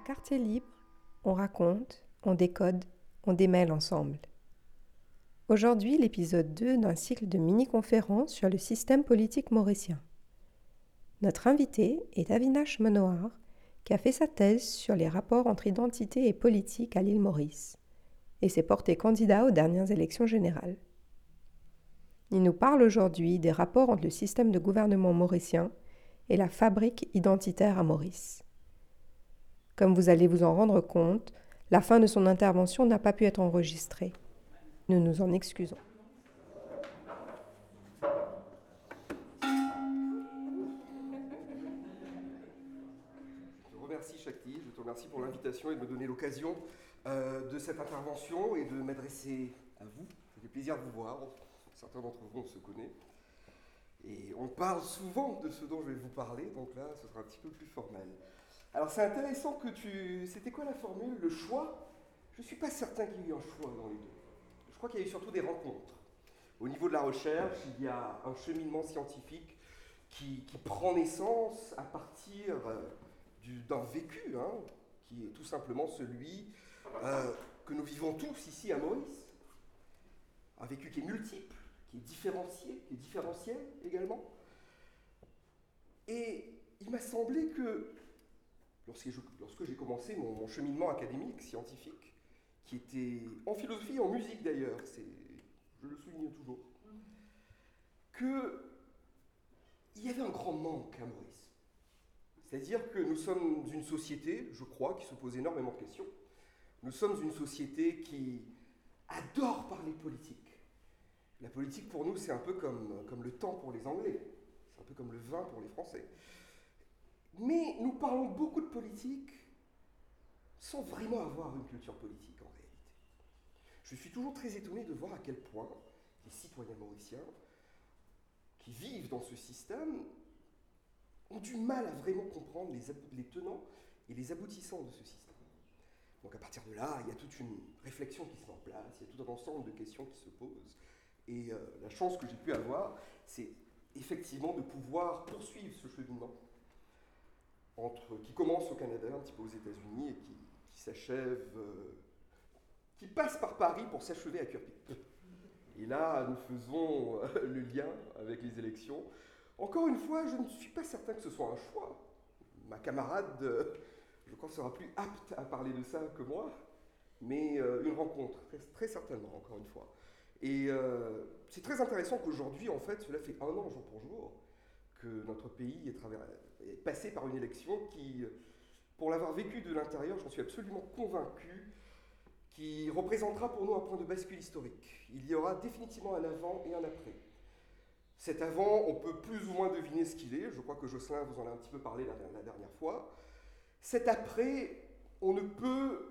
À Quartier Libre, on raconte, on décode, on démêle ensemble. Aujourd'hui, l'épisode 2 d'un cycle de mini-conférences sur le système politique mauricien. Notre invité est Avinash Manohar, qui a fait sa thèse sur les rapports entre identité et politique à l'île Maurice, et s'est porté candidat aux dernières élections générales. Il nous parle aujourd'hui des rapports entre le système de gouvernement mauricien et la fabrique identitaire à Maurice. Comme vous allez vous en rendre compte, la fin de son intervention n'a pas pu être enregistrée. Nous nous en excusons. Je te remercie Shakti, je te remercie pour l'invitation et de me donner l'occasion euh, de cette intervention et de m'adresser à vous. Ça fait plaisir de vous voir. Certains d'entre vous, se connaît. Et on parle souvent de ce dont je vais vous parler, donc là, ce sera un petit peu plus formel. Alors c'est intéressant que tu... C'était quoi la formule Le choix? Je ne suis pas certain qu'il y ait eu un choix dans les deux. Je crois qu'il y a eu surtout des rencontres. Au niveau de la recherche, il y a un cheminement scientifique qui, prend naissance à partir euh, d'un vécu, hein, qui est tout simplement celui euh, que nous vivons tous ici à Maurice. Un vécu qui est multiple, qui est différencié, qui est différentiel également. Et il m'a semblé que lorsque j'ai commencé mon, cheminement académique, scientifique, qui était en philosophie en musique d'ailleurs, je le souligne toujours, qu'il y avait un grand manque à Maurice. C'est-à-dire que nous sommes une société, je crois, qui se pose énormément de questions. Nous sommes une société qui adore parler politique. La politique pour nous, c'est un peu comme, comme le temps pour les Anglais, c'est un peu comme le vin pour les Français. Mais nous parlons beaucoup de politique sans vraiment avoir une culture politique en réalité. Je suis toujours très étonné de voir à quel point les citoyens mauriciens qui vivent dans ce système ont du mal à vraiment comprendre les, tenants et les aboutissants de ce système. Donc à partir de là, il y a toute une réflexion qui se met en place, il y a tout un ensemble de questions qui se posent. Et euh, la chance que j'ai pu avoir, c'est effectivement de pouvoir poursuivre ce cheminement qui commence au Canada, un petit peu aux États-Unis, et qui, s'achève, euh, qui passe par Paris pour s'achever à Kirby. Et là, nous faisons euh, le lien avec les élections. Encore une fois, je ne suis pas certain que ce soit un choix. Ma camarade, euh, je crois, sera plus apte à parler de ça que moi, mais une rencontre, très, certainement, encore une fois. Et c'est très intéressant qu'aujourd'hui, en fait, cela fait un an jour pour jour que notre pays est, passé par une élection qui, pour l'avoir vécu de l'intérieur, j'en suis absolument convaincu, qui représentera pour nous un point de bascule historique. Il y aura définitivement un avant et un après. Cet avant, on peut plus ou moins deviner ce qu'il est. Je crois que Jocelyn vous en a un petit peu parlé la, la dernière fois. Cet après, on ne peut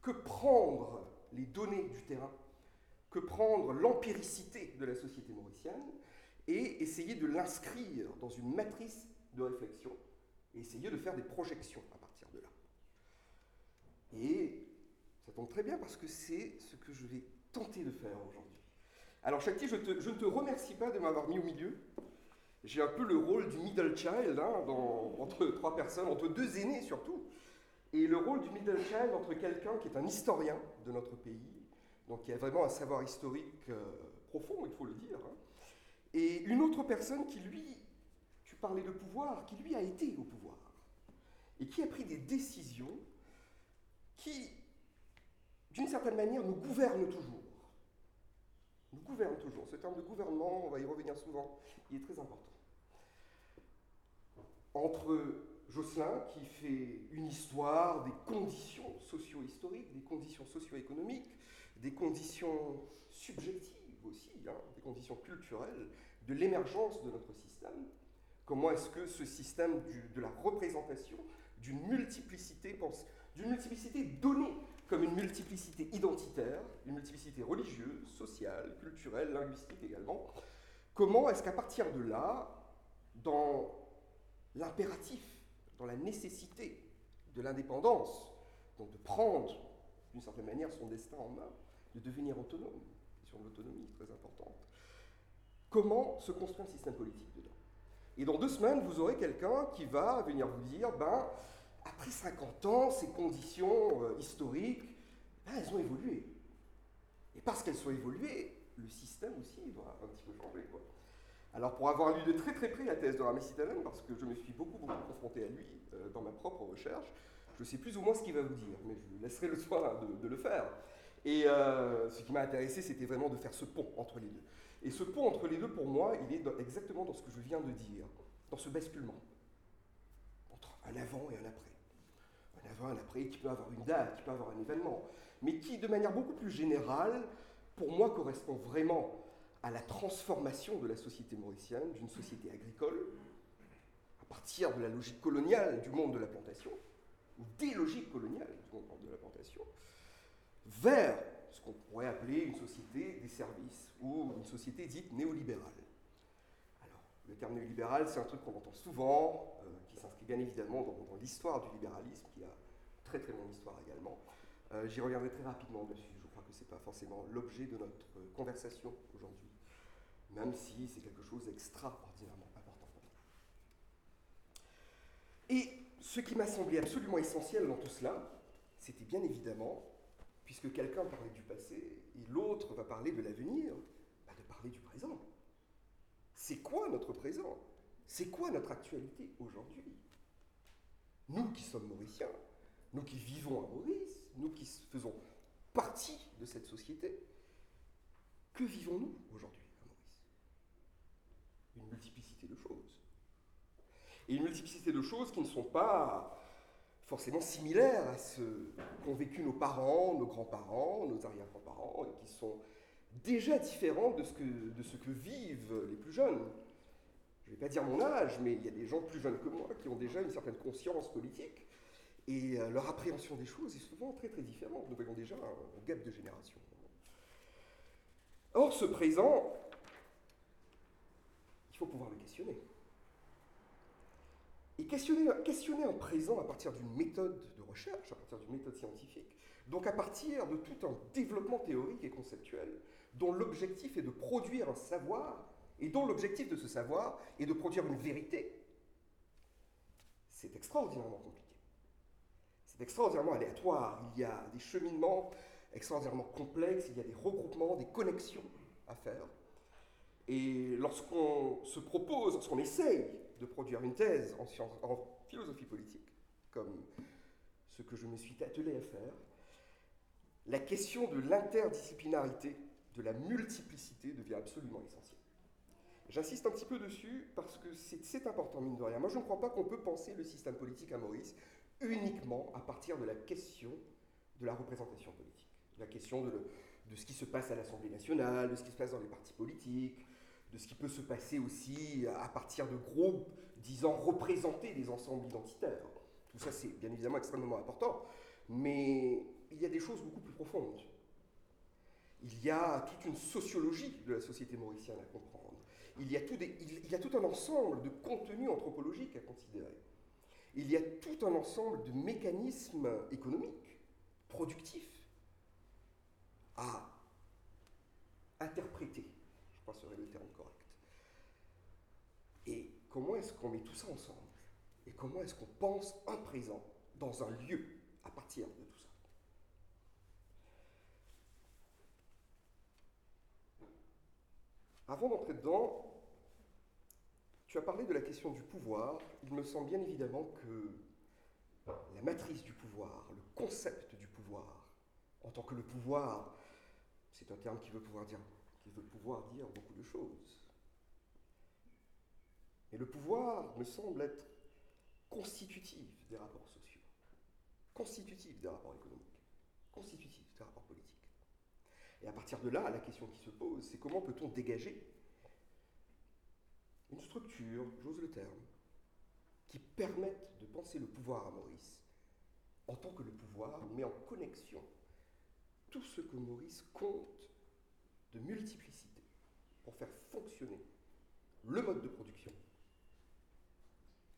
que prendre les données du terrain, que prendre l'empiricité de la société mauricienne et essayer de l'inscrire dans une matrice de réflexion et essayer de faire des projections à partir de là. Et ça tombe très bien parce que c'est ce que je vais tenter de faire aujourd'hui. Alors Shakti, je, ne te remercie pas de m'avoir mis au milieu. J'ai un peu le rôle du middle child, hein, entre trois personnes, entre deux aînés surtout, et le rôle du middle child entre quelqu'un qui est un historien de notre pays, donc qui a vraiment un savoir historique euh, profond, il faut le dire, hein, et une autre personne qui, lui, tu parlais de pouvoir, qui lui a été au pouvoir, et qui a pris des décisions qui, d'une certaine manière, nous gouvernent toujours. Nous gouvernent toujours. Ce terme de gouvernement, on va y revenir souvent, il est très important. Entre Jocelyn, qui fait une histoire des conditions socio-historiques, des conditions socio-économiques, des conditions subjectives aussi, hein, des conditions culturelles, de l'émergence de notre système. Comment est-ce que ce système de la représentation d'une multiplicité, d'une multiplicité donnée comme une multiplicité identitaire, une multiplicité religieuse, sociale, culturelle, linguistique également, comment est-ce qu'à partir de là, dans l'impératif, dans la nécessité de l'indépendance, donc de prendre d'une certaine manière son destin en main, de devenir autonome, de l'autonomie très importante, comment se construit un système politique dedans? Et dans deux semaines, vous aurez quelqu'un qui va venir vous dire, ben, après 50 ans, ces conditions euh, historiques, ben, elles ont évolué. Et parce qu'elles sont évoluées, le système aussi doit un petit peu changer. Quoi. Alors pour avoir lu de très très près la thèse de Ramesh parce que je me suis beaucoup beaucoup confronté à lui euh, dans ma propre recherche, je sais plus ou moins ce qu'il va vous dire, mais je lui laisserai le soin de, le faire. Et euh, ce qui m'a intéressé, c'était vraiment de faire ce pont entre les deux. Et ce pont entre les deux, pour moi, il est exactement dans ce que je viens de dire, dans ce basculement, entre un avant et un après. Un avant un après qui peut avoir une date, qui peut avoir un événement, mais qui, de manière beaucoup plus générale, pour moi, correspond vraiment à la transformation de la société mauricienne, d'une société agricole, à partir de la logique coloniale du monde de la plantation, ou des logiques coloniales du monde de la plantation, vers ce qu'on pourrait appeler une société des services ou une société dite néolibérale. Alors, le terme néolibéral, c'est un truc qu'on entend souvent, euh, qui s'inscrit bien évidemment dans, l'histoire du libéralisme, qui a très très longue histoire également. Euh, j'y reviendrai très rapidement dessus que ce n'est pas forcément l'objet de notre conversation aujourd'hui, même si c'est quelque chose d'extraordinairement important. Et ce qui m'a semblé absolument essentiel dans tout cela, c'était bien évidemment, puisque quelqu'un parlait du passé et l'autre va parler de l'avenir, bah, de parler du présent. C'est quoi notre présent? C'est quoi notre actualité aujourd'hui? Nous qui sommes mauriciens, nous qui vivons à Maurice, nous qui faisons partie de cette société. Que vivons-nous aujourd'hui à Maurice? Une multiplicité de choses. Et une multiplicité de choses qui ne sont pas forcément similaires à ce qu'ont vécu nos parents, nos grands-parents, nos arrière-grands-parents, et qui sont déjà différentes de ce, que, de ce que vivent les plus jeunes. Je ne vais pas dire mon âge, mais il y a des gens plus jeunes que moi qui ont déjà une certaine conscience politique et euh, leur appréhension des choses est souvent très très différente. Nous voyons déjà un gap de génération. Or, ce présent, il faut pouvoir le questionner. Et questionner, un présent à partir d'une méthode de recherche, à partir d'une méthode scientifique, donc à partir de tout un développement théorique et conceptuel, dont l'objectif est de produire un savoir, et dont l'objectif de ce savoir est de produire une vérité, c'est extraordinairement compliqué c'est extraordinairement aléatoire. Il y a des cheminements extraordinairement complexes, il y a des regroupements, des connexions à faire. Et lorsqu'on se propose, lorsqu'on essaye de produire une thèse en, philosophie politique, comme ce que je me suis attelé à faire, la question de l'interdisciplinarité, de la multiplicité devient absolument essentielle. J'insiste un petit peu dessus parce que c'est important, mine de rien. Moi, je ne crois pas qu'on peut penser le système politique à Maurice uniquement à partir de la question de la représentation politique, la question de ce qui se passe à l'Assemblée nationale, de ce qui se passe dans les partis politiques, de ce qui peut se passer aussi à partir de groupes disant représenter des ensembles identitaires. Tout ça, c'est bien évidemment extrêmement important, mais il y a des choses beaucoup plus profondes. Il y a toute une sociologie de la société mauricienne à comprendre. Il y a tout, un ensemble de contenus anthropologiques à considérer il y a tout un ensemble de mécanismes économiques, productifs, à interpréter, je crois que serait le terme comment est-ce qu'on met tout ça ensemble Et comment est-ce qu'on pense un présent dans un lieu à partir de tout ça Avant d'entrer dedans, tu as parlé de la question du pouvoir. Il me semble bien évidemment que la matrice du pouvoir, le concept du pouvoir, en tant que le pouvoir, c'est un terme qui veut pouvoir dire, qui veut pouvoir dire beaucoup de choses. Et le pouvoir me semble être constitutif des rapports sociaux, constitutif des rapports économiques, constitutif des rapports politiques. Et à partir de là, la question qui se pose, c'est comment peut-on dégager une structure, j'ose le terme, qui permette de penser le pouvoir à Maurice en tant que le pouvoir met en connexion. Tout ce que Maurice compte de multiplicité pour faire fonctionner le mode de production,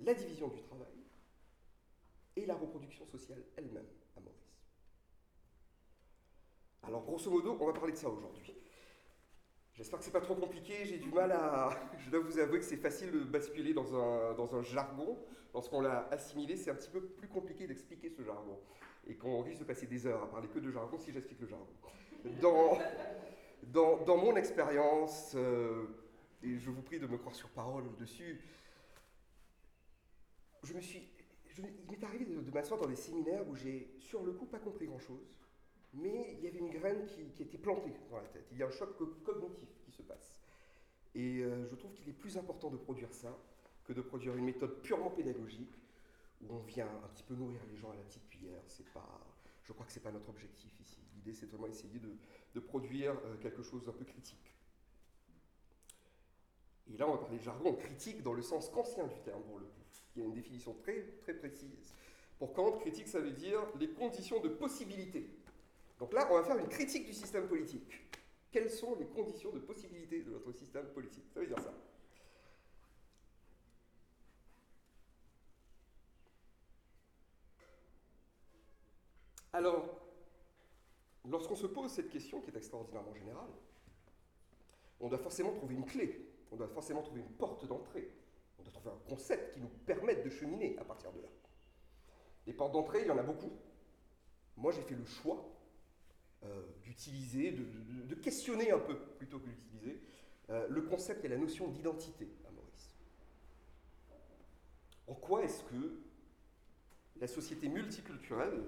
la division du travail et la reproduction sociale elle-même à Maurice. Alors grosso modo, on va parler de ça aujourd'hui. J'espère que c'est pas trop compliqué, j'ai du mal à... Je dois vous avouer que c'est facile de basculer dans un, dans un jargon. Lorsqu'on l'a assimilé, c'est un petit peu plus compliqué d'expliquer ce jargon. Et qu'on risque de passer des heures à parler que de jargon si j'explique le jargon. Dans, dans, dans mon expérience, euh, et je vous prie de me croire sur parole dessus, il m'est arrivé de, m'asseoir dans des séminaires où j'ai, sur le coup, pas compris grand-chose mais il y avait une graine qui, était plantée dans la tête. Il y a un choc cognitif qui se passe. Et euh, je trouve qu'il est plus important de produire ça que de produire une méthode purement pédagogique où on vient un petit peu nourrir les gens à la petite cuillère. C'est pas, je crois que ce n'est pas notre objectif ici. L'idée, c'est vraiment essayer de, produire euh, quelque chose d'un peu critique. Et là, on va parler de jargon critique dans le sens kantien du terme, pour le coup. Il y a une définition très, très précise. Pour Kant, critique, ça veut dire les conditions de possibilité donc là, on va faire une critique du système politique. Quelles sont les conditions de possibilité de notre système politique? Ça veut dire ça. Alors, lorsqu'on se pose cette question, qui est extraordinairement générale, on doit forcément trouver une clé, on doit forcément trouver une porte d'entrée, on doit trouver un concept qui nous permette de cheminer à partir de là. Les portes d'entrée, il y en a beaucoup. Moi, j'ai fait le choix euh, d'utiliser, de, questionner un peu plutôt que d'utiliser euh, le concept et la notion d'identité à Maurice. En quoi est-ce que la société multiculturelle,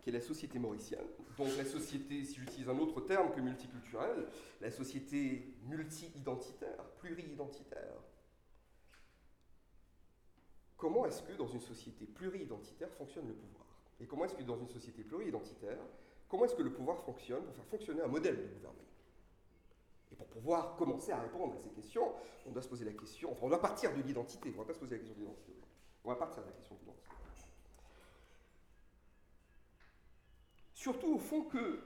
qui est la société mauricienne, donc la société, si j'utilise un autre terme que multiculturelle, la société multi-identitaire, pluri-identitaire, comment est-ce que dans une société pluri-identitaire fonctionne le pouvoir? Et comment est-ce que dans une société pluri-identitaire, comment est-ce que le pouvoir fonctionne pour faire fonctionner un modèle de gouvernement? Et pour pouvoir commencer à répondre à ces questions, on doit se poser la question, enfin on doit partir de l'identité, on ne va pas se poser la question de l'identité. On va partir de la question de l'identité. Surtout au fond que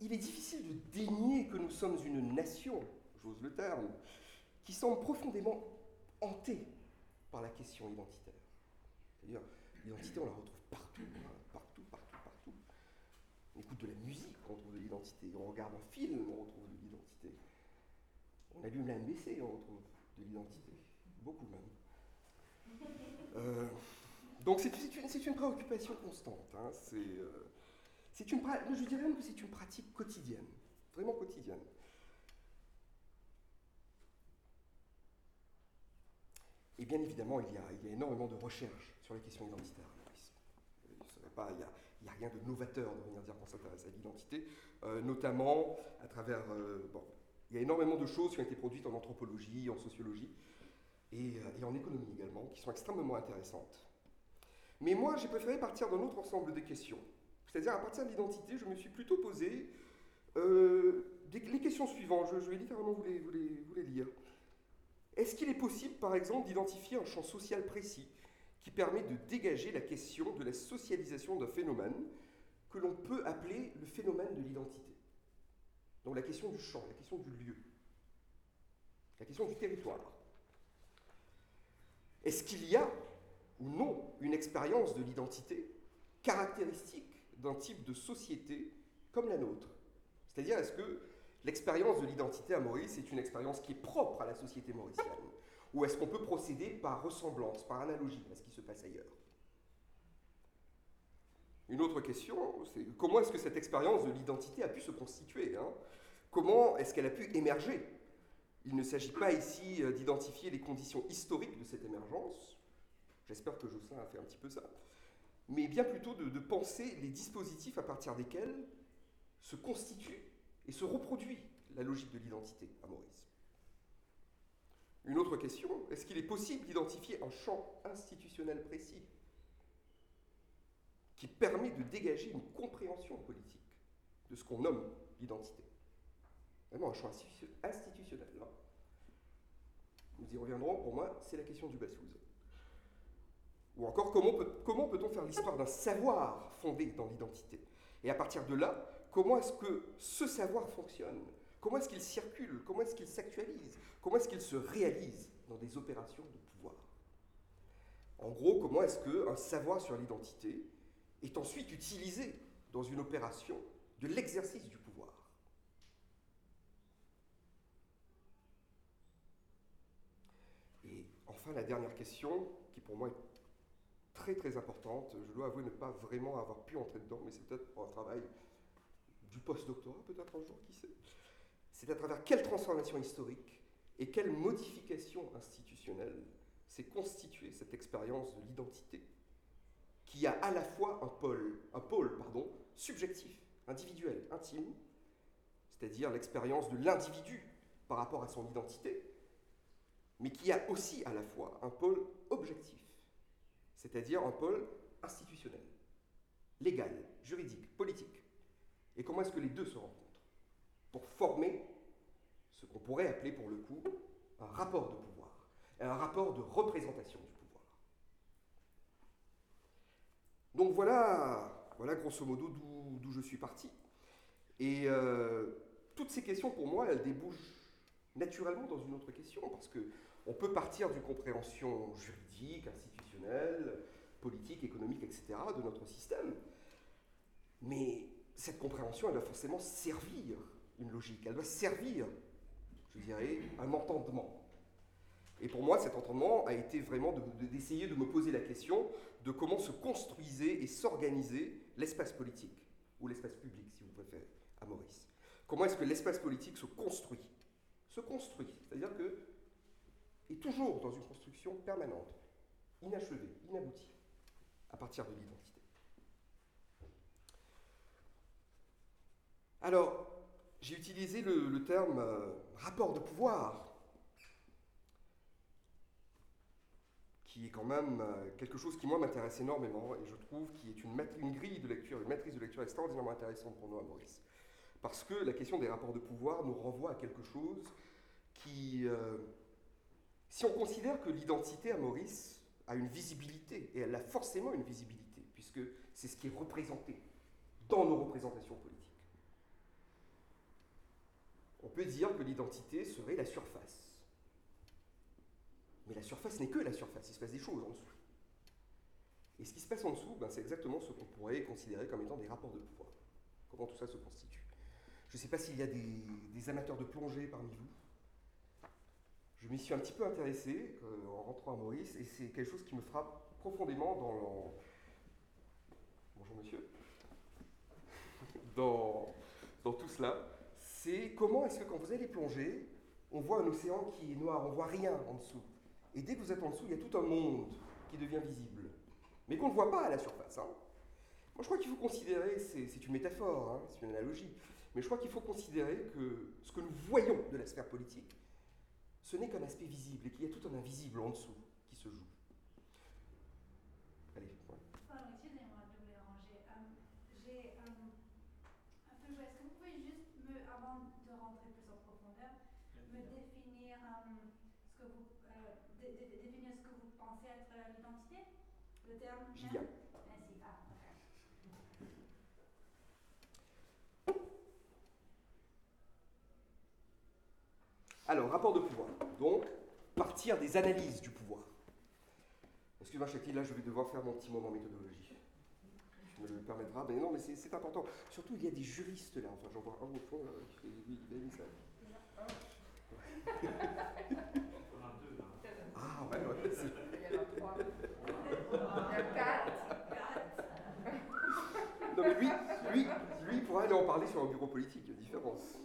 il est difficile de dénier que nous sommes une nation, j'ose le terme, qui semble profondément hantée par la question identitaire. C'est-à-dire, l'identité, on la retrouve partout. Hein on écoute de la musique, on retrouve de l'identité. On regarde un film, on retrouve de l'identité. On allume la NBC, on retrouve de l'identité. Beaucoup même. Euh, donc c'est une, préoccupation constante. Hein. Euh, je dirais même que c'est une pratique quotidienne, vraiment quotidienne. Et bien évidemment, il y, a, énormément de recherches sur les questions identitaires. Il n'y a, il n'y a rien de novateur de venir dire qu'on s'intéresse à l'identité, euh, notamment à travers... Euh, bon, il y a énormément de choses qui ont été produites en anthropologie, en sociologie, et, euh, en économie également, qui sont extrêmement intéressantes. Mais moi, j'ai préféré partir d'un autre ensemble de questions. C'est-à-dire, à partir de l'identité, je me suis plutôt posé les questions suivantes. Je, vais littéralement vous vous les lire. Est-ce qu'il est possible, par exemple, d'identifier un champ social précis qui permet de dégager la question de la socialisation d'un phénomène que l'on peut appeler le phénomène de l'identité? Donc la question du champ, la question du lieu, la question du territoire. Est-ce qu'il y a ou non une expérience de l'identité caractéristique d'un type de société comme la nôtre? C'est-à-dire, est-ce que l'expérience de l'identité à Maurice est une expérience qui est propre à la société mauricienne. Ou est-ce qu'on peut procéder par ressemblance, par analogie à ce qui se passe ailleurs? Une autre question, c'est comment est-ce que cette expérience de l'identité a pu se constituer hein? Comment est-ce qu'elle a pu émerger? Il ne s'agit pas ici euh, d'identifier les conditions historiques de cette émergence, j'espère que Jocelyn a fait un petit peu ça, mais bien plutôt de, penser les dispositifs à partir desquels se constitue et se reproduit la logique de l'identité à Maurice. Une autre question, est-ce qu'il est possible d'identifier un champ institutionnel précis qui permet de dégager une compréhension politique de ce qu'on nomme l'identité? Vraiment un champ institutionnel. Là. Nous y reviendrons, pour moi, c'est la question du Bassouz. Ou encore, comment peut-on faire l'histoire d'un savoir fondé dans l'identité? Et à partir de là, comment est-ce que ce savoir fonctionne? Comment est-ce qu'il circule? Comment est-ce qu'il s'actualise? Comment est-ce qu'il se réalise dans des opérations de pouvoir? En gros, comment est-ce qu'un savoir sur l'identité est ensuite utilisé dans une opération de l'exercice du pouvoir? Et enfin, la dernière question, qui pour moi est très très importante, je dois avouer ne pas vraiment avoir pu entrer dedans, mais c'est peut-être pour un travail du post-doctorat, peut-être un jour, qui sait. C'est à travers quelle transformation historique et quelle modification institutionnelle s'est constituée cette expérience de l'identité, qui a à la fois un pôle, un pôle pardon, subjectif, individuel, intime, c'est-à-dire l'expérience de l'individu par rapport à son identité, mais qui a aussi à la fois un pôle objectif, c'est-à-dire un pôle institutionnel, légal, juridique, politique. Et comment est-ce que les deux se rencontrent pour former ce qu'on pourrait appeler pour le coup un rapport de pouvoir, un rapport de représentation du pouvoir. Donc voilà, voilà grosso modo d'où je suis parti. Et euh, toutes ces questions, pour moi, elles débouchent naturellement dans une autre question, parce que on peut partir d'une compréhension juridique, institutionnelle, politique, économique, etc., de notre système. Mais cette compréhension, elle doit forcément servir une logique, elle doit servir, je dirais, un entendement. Et pour moi, cet entendement a été vraiment d'essayer de, me poser la question de comment se construisait et s'organisait l'espace politique, ou l'espace public, si vous préférez, à Maurice. Comment est-ce que l'espace politique se construit? Se construit, c'est-à-dire que est toujours dans une construction permanente, inachevée, inaboutie, à partir de l'identité. Alors, j'ai utilisé le, terme euh, rapport de pouvoir, qui est quand même euh, quelque chose qui, moi, m'intéresse énormément, et je trouve qui est une, une, grille de lecture, une matrice de lecture extraordinairement intéressante pour nous à Maurice. Parce que la question des rapports de pouvoir nous renvoie à quelque chose qui... Euh, si on considère que l'identité à Maurice a une visibilité, et elle a forcément une visibilité, puisque c'est ce qui est représenté dans nos représentations politiques, on peut dire que l'identité serait la surface. Mais la surface n'est que la surface, il se passe des choses en dessous. Et ce qui se passe en dessous, ben, c'est exactement ce qu'on pourrait considérer comme étant des rapports de pouvoir. Comment tout ça se constitue? Je ne sais pas s'il y a des, amateurs de plongée parmi vous. Je m'y suis un petit peu intéressé euh, en rentrant à Maurice, et c'est quelque chose qui me frappe profondément dans Bonjour monsieur. Dans tout cela c'est comment est-ce que quand vous allez plonger, on voit un océan qui est noir, on voit rien en dessous. Et dès que vous êtes en dessous, il y a tout un monde qui devient visible, mais qu'on ne voit pas à la surface. Hein. Moi, je crois qu'il faut considérer, c'est une métaphore, hein, c'est une analogie, mais je crois qu'il faut considérer que ce que nous voyons de la sphère politique, ce n'est qu'un aspect visible et qu'il y a tout un invisible en dessous qui se joue. Allez, voilà. excusez-moi de vous déranger. Euh, j'ai euh, un peu joué. Est-ce que vous pouvez juste avant de rentrer plus en profondeur, me définir, euh, ce que vous, euh, définir ce que vous pensez être l'identité Le terme Gillian. Merci. Ah, Alors, rapport de pouvoir. Donc, partir des analyses du pouvoir. Excuse-moi, Chakti, là, je vais devoir faire mon petit moment méthodologie me le permettra. Mais non, mais c'est important. Surtout, il y a des juristes là. Enfin, j'en vois un au fond, là, il a mis ça. Ah, ouais, ouais. Il y en a trois. Il y a quatre. Non, mais lui, lui, lui, il pourra aller en parler sur un bureau politique, il y a différence.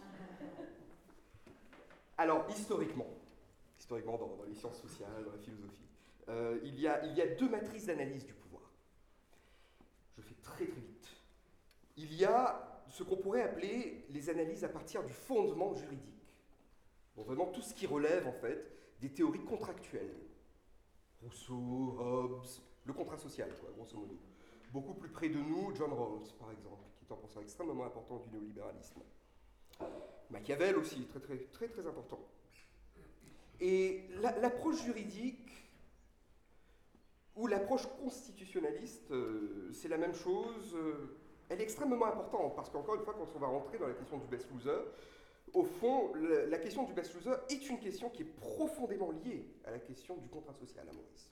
Alors, historiquement, historiquement dans, les sciences sociales, dans la philosophie, euh, il, y a, il y a deux matrices d'analyse du pouvoir. Je fais très très vite. Il y a ce qu'on pourrait appeler les analyses à partir du fondement juridique. Donc vraiment tout ce qui relève en fait des théories contractuelles. Rousseau, Hobbes, le contrat social, quoi, grosso modo. Beaucoup plus près de nous, John Rawls, par exemple, qui est un penseur extrêmement important du néolibéralisme. Machiavel aussi, très très très très important. Et l'approche juridique ou l'approche constitutionnaliste, euh, c'est la même chose. Euh, elle est extrêmement importante parce qu'encore une fois, quand on va rentrer dans la question du best loser, au fond, la, question du best loser est une question qui est profondément liée à la question du contrat social à Maurice.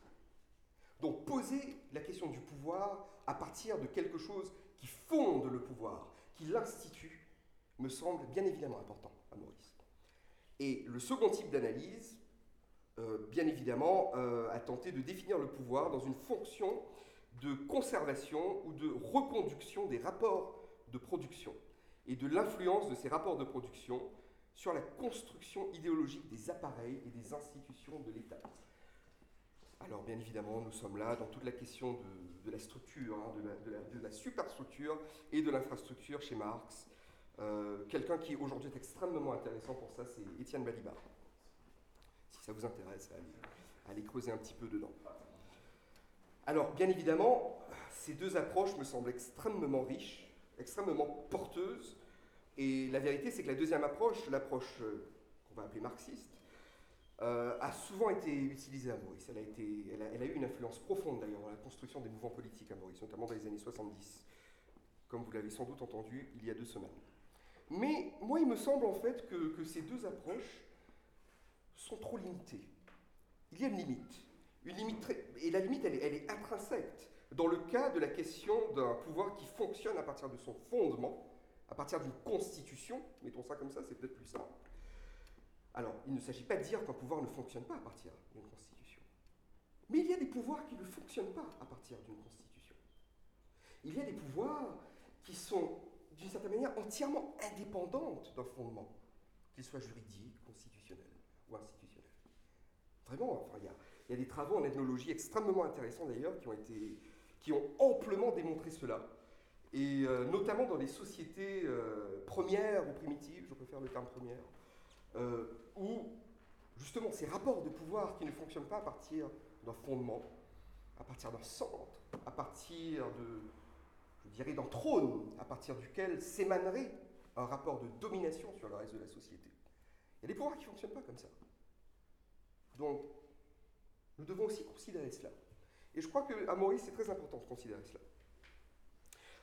Donc poser la question du pouvoir à partir de quelque chose qui fonde le pouvoir, qui l'institue, me semble bien évidemment important à Maurice. Et le second type d'analyse, euh, bien évidemment, euh, a tenté de définir le pouvoir dans une fonction de conservation ou de reconduction des rapports de production et de l'influence de ces rapports de production sur la construction idéologique des appareils et des institutions de l'État. Alors bien évidemment, nous sommes là dans toute la question de, la structure, hein, de, la, superstructure et de l'infrastructure chez Marx. Euh, quelqu'un qui aujourd'hui est extrêmement intéressant pour ça, c'est Étienne Balibar. Si ça vous intéresse, allez, creuser un petit peu dedans. Alors bien évidemment, ces deux approches me semblent extrêmement riches, extrêmement porteuses, et la vérité c'est que la deuxième approche, l'approche euh, qu'on va appeler marxiste, euh, a souvent été utilisée à Maurice. Elle a, elle a, eu une influence profonde d'ailleurs dans la construction des mouvements politiques à Maurice, notamment dans les années 70, comme vous l'avez sans doute entendu il y a deux semaines. Mais moi, il me semble en fait que, ces deux approches sont trop limitées. Il y a une limite. Et la limite, elle elle est intrinsèque. Dans le cas de la question d'un pouvoir qui fonctionne à partir de son fondement, à partir d'une constitution, mettons ça comme ça, c'est peut-être plus simple, alors, il ne s'agit pas de dire qu'un pouvoir ne fonctionne pas à partir d'une constitution. Mais il y a des pouvoirs qui ne fonctionnent pas à partir d'une constitution. Il y a des pouvoirs qui sont, d'une certaine manière, entièrement indépendantes d'un fondement, qu'il soit juridique, constitutionnel ou institutionnel. Vraiment, il, y a, des travaux en ethnologie extrêmement intéressants d'ailleurs qui ont été qui ont amplement démontré cela, et euh, notamment dans les sociétés euh, premières ou primitives, je préfère le terme première, euh, où justement ces rapports de pouvoir qui ne fonctionnent pas à partir d'un fondement, à partir d'un centre, à partir de, je dirais, d'un trône, à partir duquel s'émanerait un rapport de domination sur le reste de la société. Il y a des pouvoirs qui ne fonctionnent pas comme ça. Donc, nous devons aussi considérer cela. Et je crois qu'à Maurice, c'est très important de considérer cela.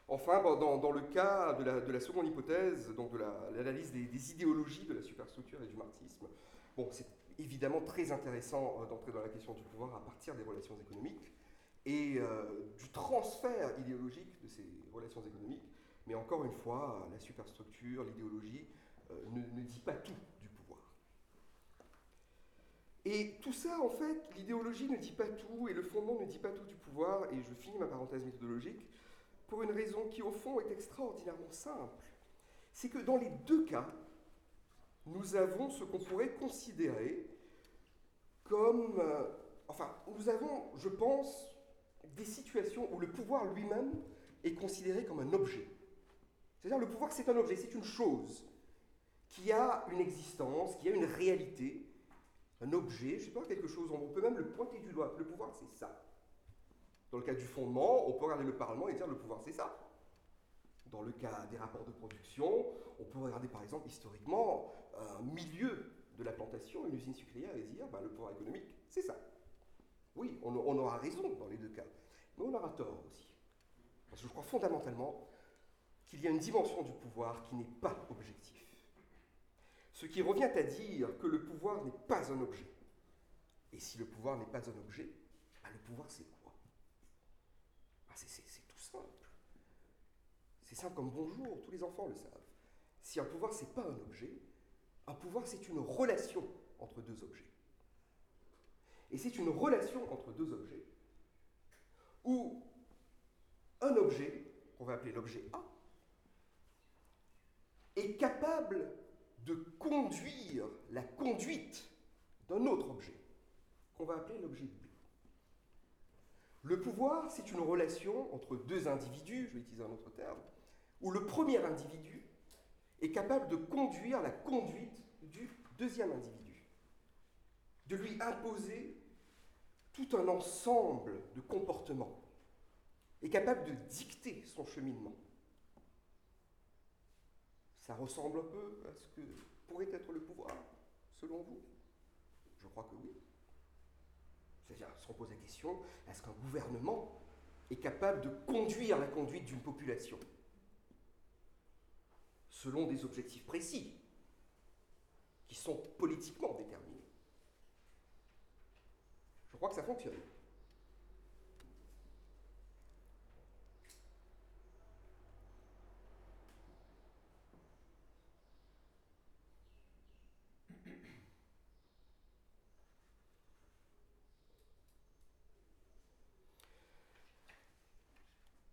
Enfin, dans, le cas de la, seconde hypothèse, donc de l'analyse des, idéologies de la superstructure et du marxisme, bon, c'est évidemment très intéressant euh, d'entrer dans la question du pouvoir à partir des relations économiques et euh, du transfert idéologique de ces relations économiques. Mais encore une fois, la superstructure, l'idéologie euh, ne, dit pas tout du pouvoir. Et tout ça, en fait, l'idéologie ne dit pas tout et le fondement ne dit pas tout du pouvoir. Et je finis ma parenthèse méthodologique pour une raison qui, au fond, est extraordinairement simple. C'est que dans les deux cas, nous avons ce qu'on pourrait considérer comme... Euh, enfin, nous avons, je pense, des situations où le pouvoir lui-même est considéré comme un objet. C'est-à-dire le pouvoir, c'est un objet, c'est une chose qui a une existence, qui a une réalité, un objet, je ne sais pas, quelque chose, on peut même le pointer du doigt. Le pouvoir, c'est ça. Dans le cas du fondement, on peut regarder le Parlement et dire le pouvoir c'est ça. Dans le cas des rapports de production, on peut regarder par exemple historiquement un milieu de la plantation, une usine sucrière, et dire bah, le pouvoir économique c'est ça. Oui, on, aura raison dans les deux cas, mais on aura tort aussi. Parce que je crois fondamentalement qu'il y a une dimension du pouvoir qui n'est pas objectif. Ce qui revient à dire que le pouvoir n'est pas un objet. Et si le pouvoir n'est pas un objet, bah, le pouvoir c'est quoi? Ah, c'est tout simple. C'est simple comme bonjour, tous les enfants le savent. Si un pouvoir, c'est pas un objet, un pouvoir, c'est une relation entre deux objets. Et c'est une relation entre deux objets où un objet, qu'on va appeler l'objet A, est capable de conduire la conduite d'un autre objet, qu'on va appeler l'objet B. Le pouvoir, c'est une relation entre deux individus, je vais utiliser un autre terme, où le premier individu est capable de conduire la conduite du deuxième individu, de lui imposer tout un ensemble de comportements, est capable de dicter son cheminement. Ça ressemble un peu à ce que pourrait être le pouvoir, selon vous? Je crois que oui. C'est-à-dire, se pose la question, est-ce qu'un gouvernement est capable de conduire la conduite d'une population selon des objectifs précis qui sont politiquement déterminés? crois que ça fonctionne.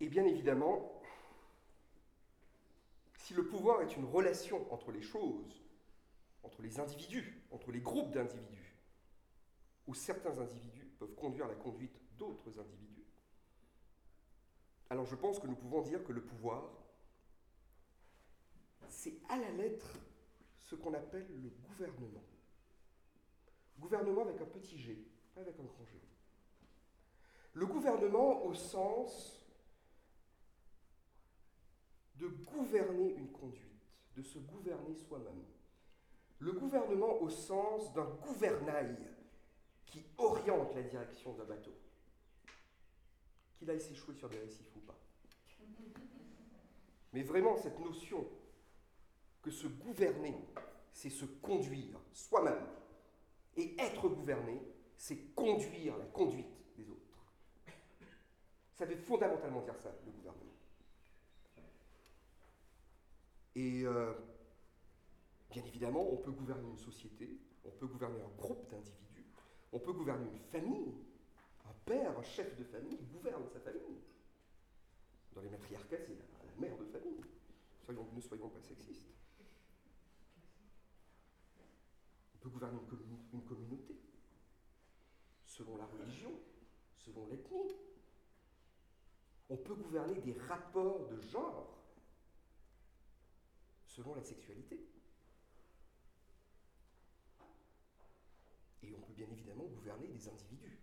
Et bien évidemment, si le pouvoir est une relation entre les choses, entre les individus, entre les groupes d'individus, ou certains individus peuvent conduire la conduite d'autres individus, alors je pense que nous pouvons dire que le pouvoir, c'est à la lettre ce qu'on appelle le gouvernement. Gouvernement avec un petit g, pas avec un grand g. Le gouvernement au sens de gouverner une conduite, de se gouverner soi-même. Le gouvernement au sens d'un gouvernail qui oriente la direction d'un bateau, qu'il aille s'échouer sur des récifs ou pas. Mais vraiment, cette notion que se gouverner, c'est se conduire soi-même, et être gouverné, c'est conduire la conduite des autres. Ça veut fondamentalement dire ça, le gouvernement. Et euh, bien évidemment, on peut gouverner une société, on peut gouverner un groupe d'individus, on peut gouverner une famille. Un père, un chef de famille, gouverne sa famille. Dans les matriarcats, c'est la, mère de famille. Ne soyons pas sexistes. On peut gouverner une communauté, selon la religion, selon l'ethnie. On peut gouverner des rapports de genre selon la sexualité. Et on peut bien évidemment gouverner des individus.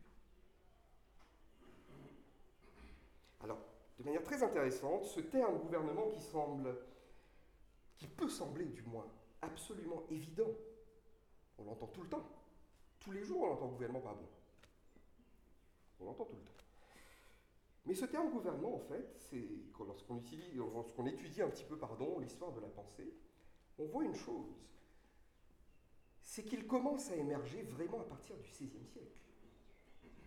Alors, de manière très intéressante, ce terme gouvernement qui semble, qui peut sembler du moins absolument évident, on l'entend tout le temps. Tous les jours, on entend gouvernement pas bon. On l'entend tout le temps. Mais ce terme gouvernement, en fait, c'est lorsqu'on lorsqu'on étudie un petit peu, pardon, l'histoire de la pensée, on voit une chose, c'est qu'il commence à émerger vraiment à partir du XVIe siècle.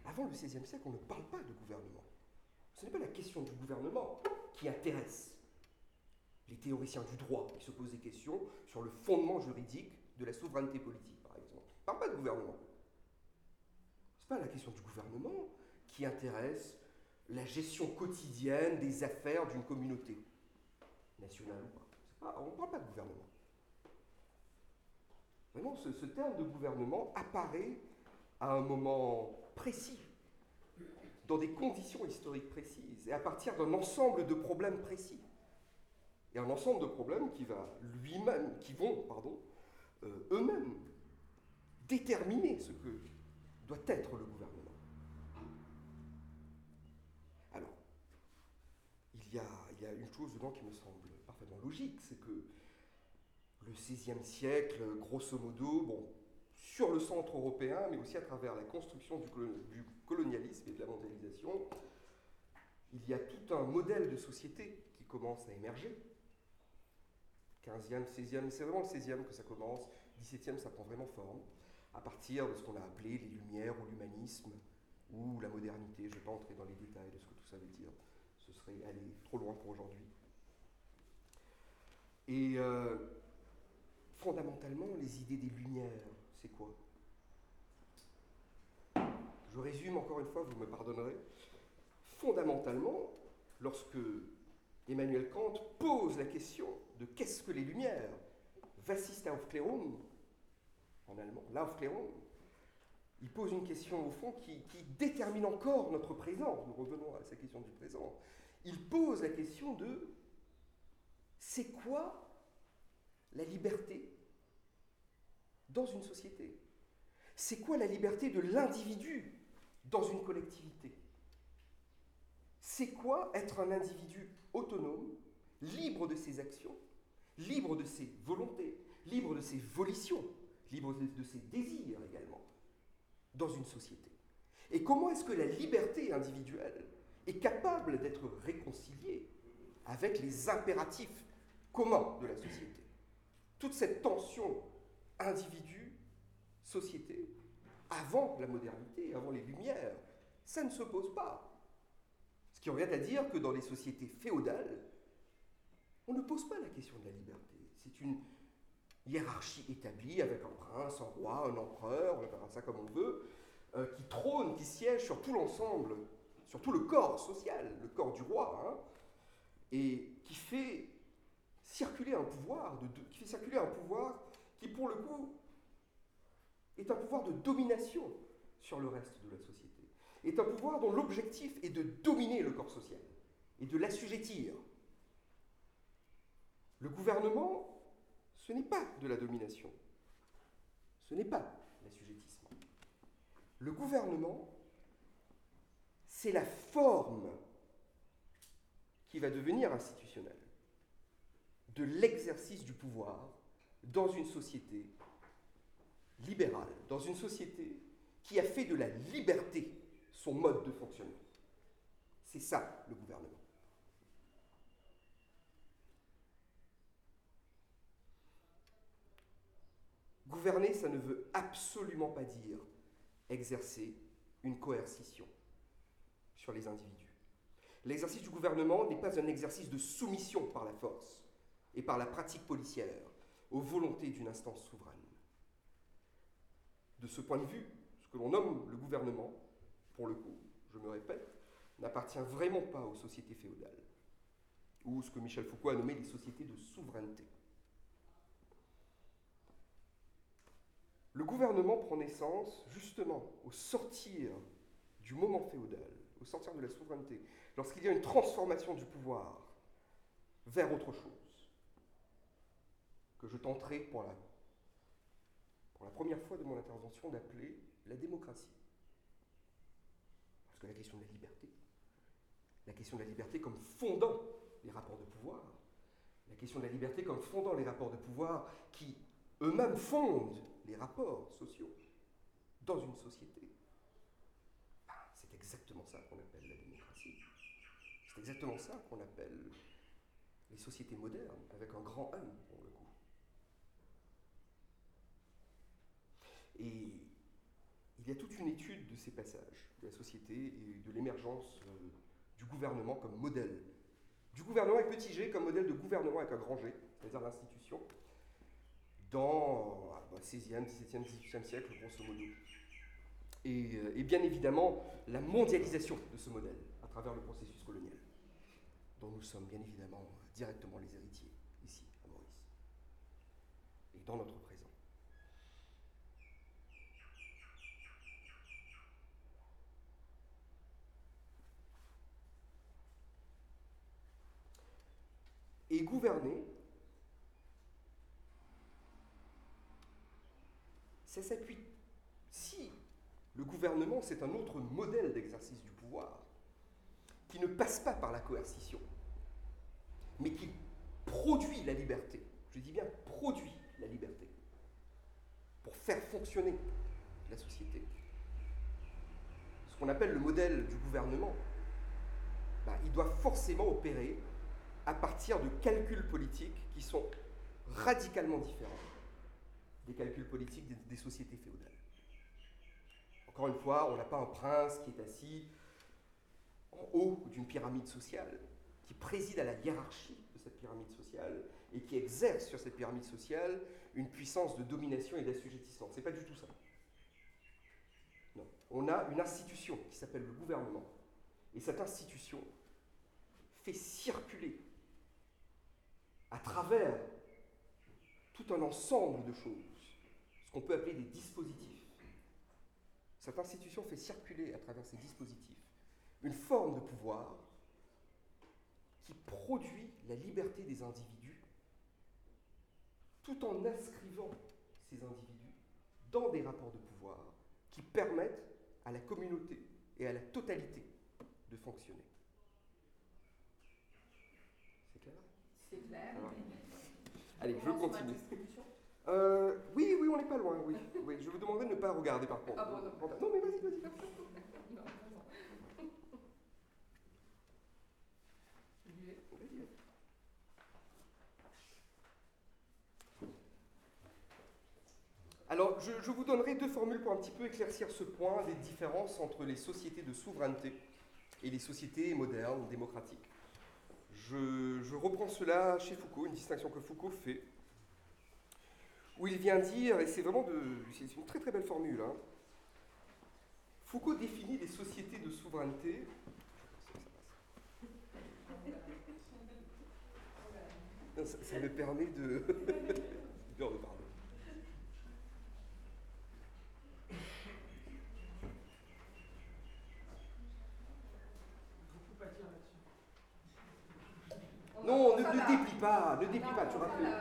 Avant le XVIe siècle, on ne parle pas de gouvernement. Ce n'est pas la question du gouvernement qui intéresse les théoriciens du droit qui se posent des questions sur le fondement juridique de la souveraineté politique, par exemple. On ne parle pas de gouvernement. Ce n'est pas la question du gouvernement qui intéresse la gestion quotidienne des affaires d'une communauté, nationale ou pas. on ne parle pas de gouvernement. Ce, terme de gouvernement apparaît à un moment précis, dans des conditions historiques précises, et à partir d'un ensemble de problèmes précis. Et un ensemble de problèmes qui, va lui-même, qui vont pardon, euh, eux-mêmes déterminer ce que doit être le gouvernement. il y a une chose dedans qui me semble parfaitement logique, c'est que le XVIe siècle, grosso modo, bon, sur le centre européen, mais aussi à travers la construction du, colonialisme et de la mondialisation, il y a tout un modèle de société qui commence à émerger. 15e, 16e, c'est vraiment le 16e que ça commence, 17e ça prend vraiment forme, à partir de ce qu'on a appelé les Lumières ou l'humanisme ou la modernité. Je ne vais pas entrer dans les détails de ce que tout ça veut dire ce serait aller trop loin pour aujourd'hui. Et euh, fondamentalement, les idées des Lumières, c'est quoi? Je résume encore une fois, vous me pardonnerez. Fondamentalement, lorsque Emmanuel Kant pose la question de qu'est-ce que les Lumières, was ist Aufklärung en allemand, l'Aufklärung, il pose une question au fond qui, détermine encore notre présent. Nous revenons à sa question du présent. Il pose la question de c'est quoi la liberté dans une société. C'est quoi la liberté de l'individu dans une collectivité? C'est quoi être un individu autonome, libre de ses actions, libre de ses volontés, libre de ses volitions, libre de ses désirs également dans une société? Et comment est-ce que la liberté individuelle est capable d'être réconciliée avec les impératifs communs de la société? Toute cette tension individu-société, avant la modernité, avant les Lumières, ça ne se pose pas. Ce qui revient à dire que dans les sociétés féodales, on ne pose pas la question de la liberté. C'est une hiérarchie établie avec un prince, un roi, un empereur, on verra ça comme on veut, euh, qui trône, qui siège sur tout l'ensemble, surtout le corps social, le corps du roi, hein, et qui fait circuler un pouvoir, qui fait circuler un pouvoir qui, pour le coup, est un pouvoir de domination sur le reste de la société, est un pouvoir dont l'objectif est de dominer le corps social et de l'assujettir. Le gouvernement, ce n'est pas de la domination, ce n'est pas l'assujettissement. Le gouvernement, c'est la forme qui va devenir institutionnelle de l'exercice du pouvoir dans une société libérale, dans une société qui a fait de la liberté son mode de fonctionnement. C'est ça le gouvernement. Gouverner, ça ne veut absolument pas dire exercer une coercition sur les individus. L'exercice du gouvernement n'est pas un exercice de soumission par la force et par la pratique policière aux volontés d'une instance souveraine. De ce point de vue, ce que l'on nomme le gouvernement, pour le coup, je me répète, n'appartient vraiment pas aux sociétés féodales, ou ce que Michel Foucault a nommé les sociétés de souveraineté. Le gouvernement prend naissance justement au sortir du moment féodal, au sortir de la souveraineté, lorsqu'il y a une transformation du pouvoir vers autre chose, que je tenterai pour la, pour la première fois de mon intervention d'appeler la démocratie. Parce que la question de la liberté, la question de la liberté comme fondant les rapports de pouvoir, la question de la liberté comme fondant les rapports de pouvoir qui eux-mêmes fondent les rapports sociaux dans une société. Ben, c'est exactement ça qu'on appelle la démocratie. C'est exactement ça qu'on appelle les sociétés modernes, avec un grand M pour le coup. Et il y a toute une étude de ces passages de la société et de l'émergence euh, du gouvernement comme modèle. Du gouvernement avec petit g comme modèle de gouvernement avec un grand G, c'est-à-dire l'institution, dans le 16e, 17e, 18e siècle, grosso modo. Et, euh, et, bien évidemment, la mondialisation de ce modèle à travers le processus colonial, dont nous sommes bien évidemment directement les héritiers, ici, à Maurice, et dans notre présent. Et gouverner, ça s'appuie. Si le gouvernement, c'est un autre modèle d'exercice du pouvoir, qui ne passe pas par la coercition, mais qui produit la liberté, je dis bien produit la liberté, pour faire fonctionner la société. Ce qu'on appelle le modèle du gouvernement, bah, il doit forcément opérer à partir de calculs politiques qui sont radicalement différents des calculs politiques des, sociétés féodales. Encore une fois, on n'a pas un prince qui est assis en haut d'une pyramide sociale, qui préside à la hiérarchie de cette pyramide sociale et qui exerce sur cette pyramide sociale une puissance de domination et d'assujettissement. Ce n'est pas du tout ça. Non. On a une institution qui s'appelle le gouvernement. Et cette institution fait circuler à travers tout un ensemble de choses ce qu'on peut appeler des dispositifs. Cette institution fait circuler à travers ces dispositifs une forme de pouvoir qui produit la liberté des individus tout en inscrivant ces individus dans des rapports de pouvoir qui permettent à la communauté et à la totalité de fonctionner. C'est clair C'est clair. Allez, je continue. Euh, oui, oui, on n'est pas loin, oui. oui. Je vous demanderai de ne pas regarder par contre. Ah bon, non. non, mais vas-y, vas-y. Alors, je, je, vous donnerai deux formules pour un petit peu éclaircir ce point des différences entre les sociétés de souveraineté et les sociétés modernes, démocratiques. Je, reprends cela chez Foucault, une distinction que Foucault fait où il vient dire, et c'est vraiment de, c'est une très très belle formule, hein, Foucault définit les sociétés de souveraineté. Ça, me permet de. Non, ne, ne déplie pas, ne déplie pas, tu rappelles.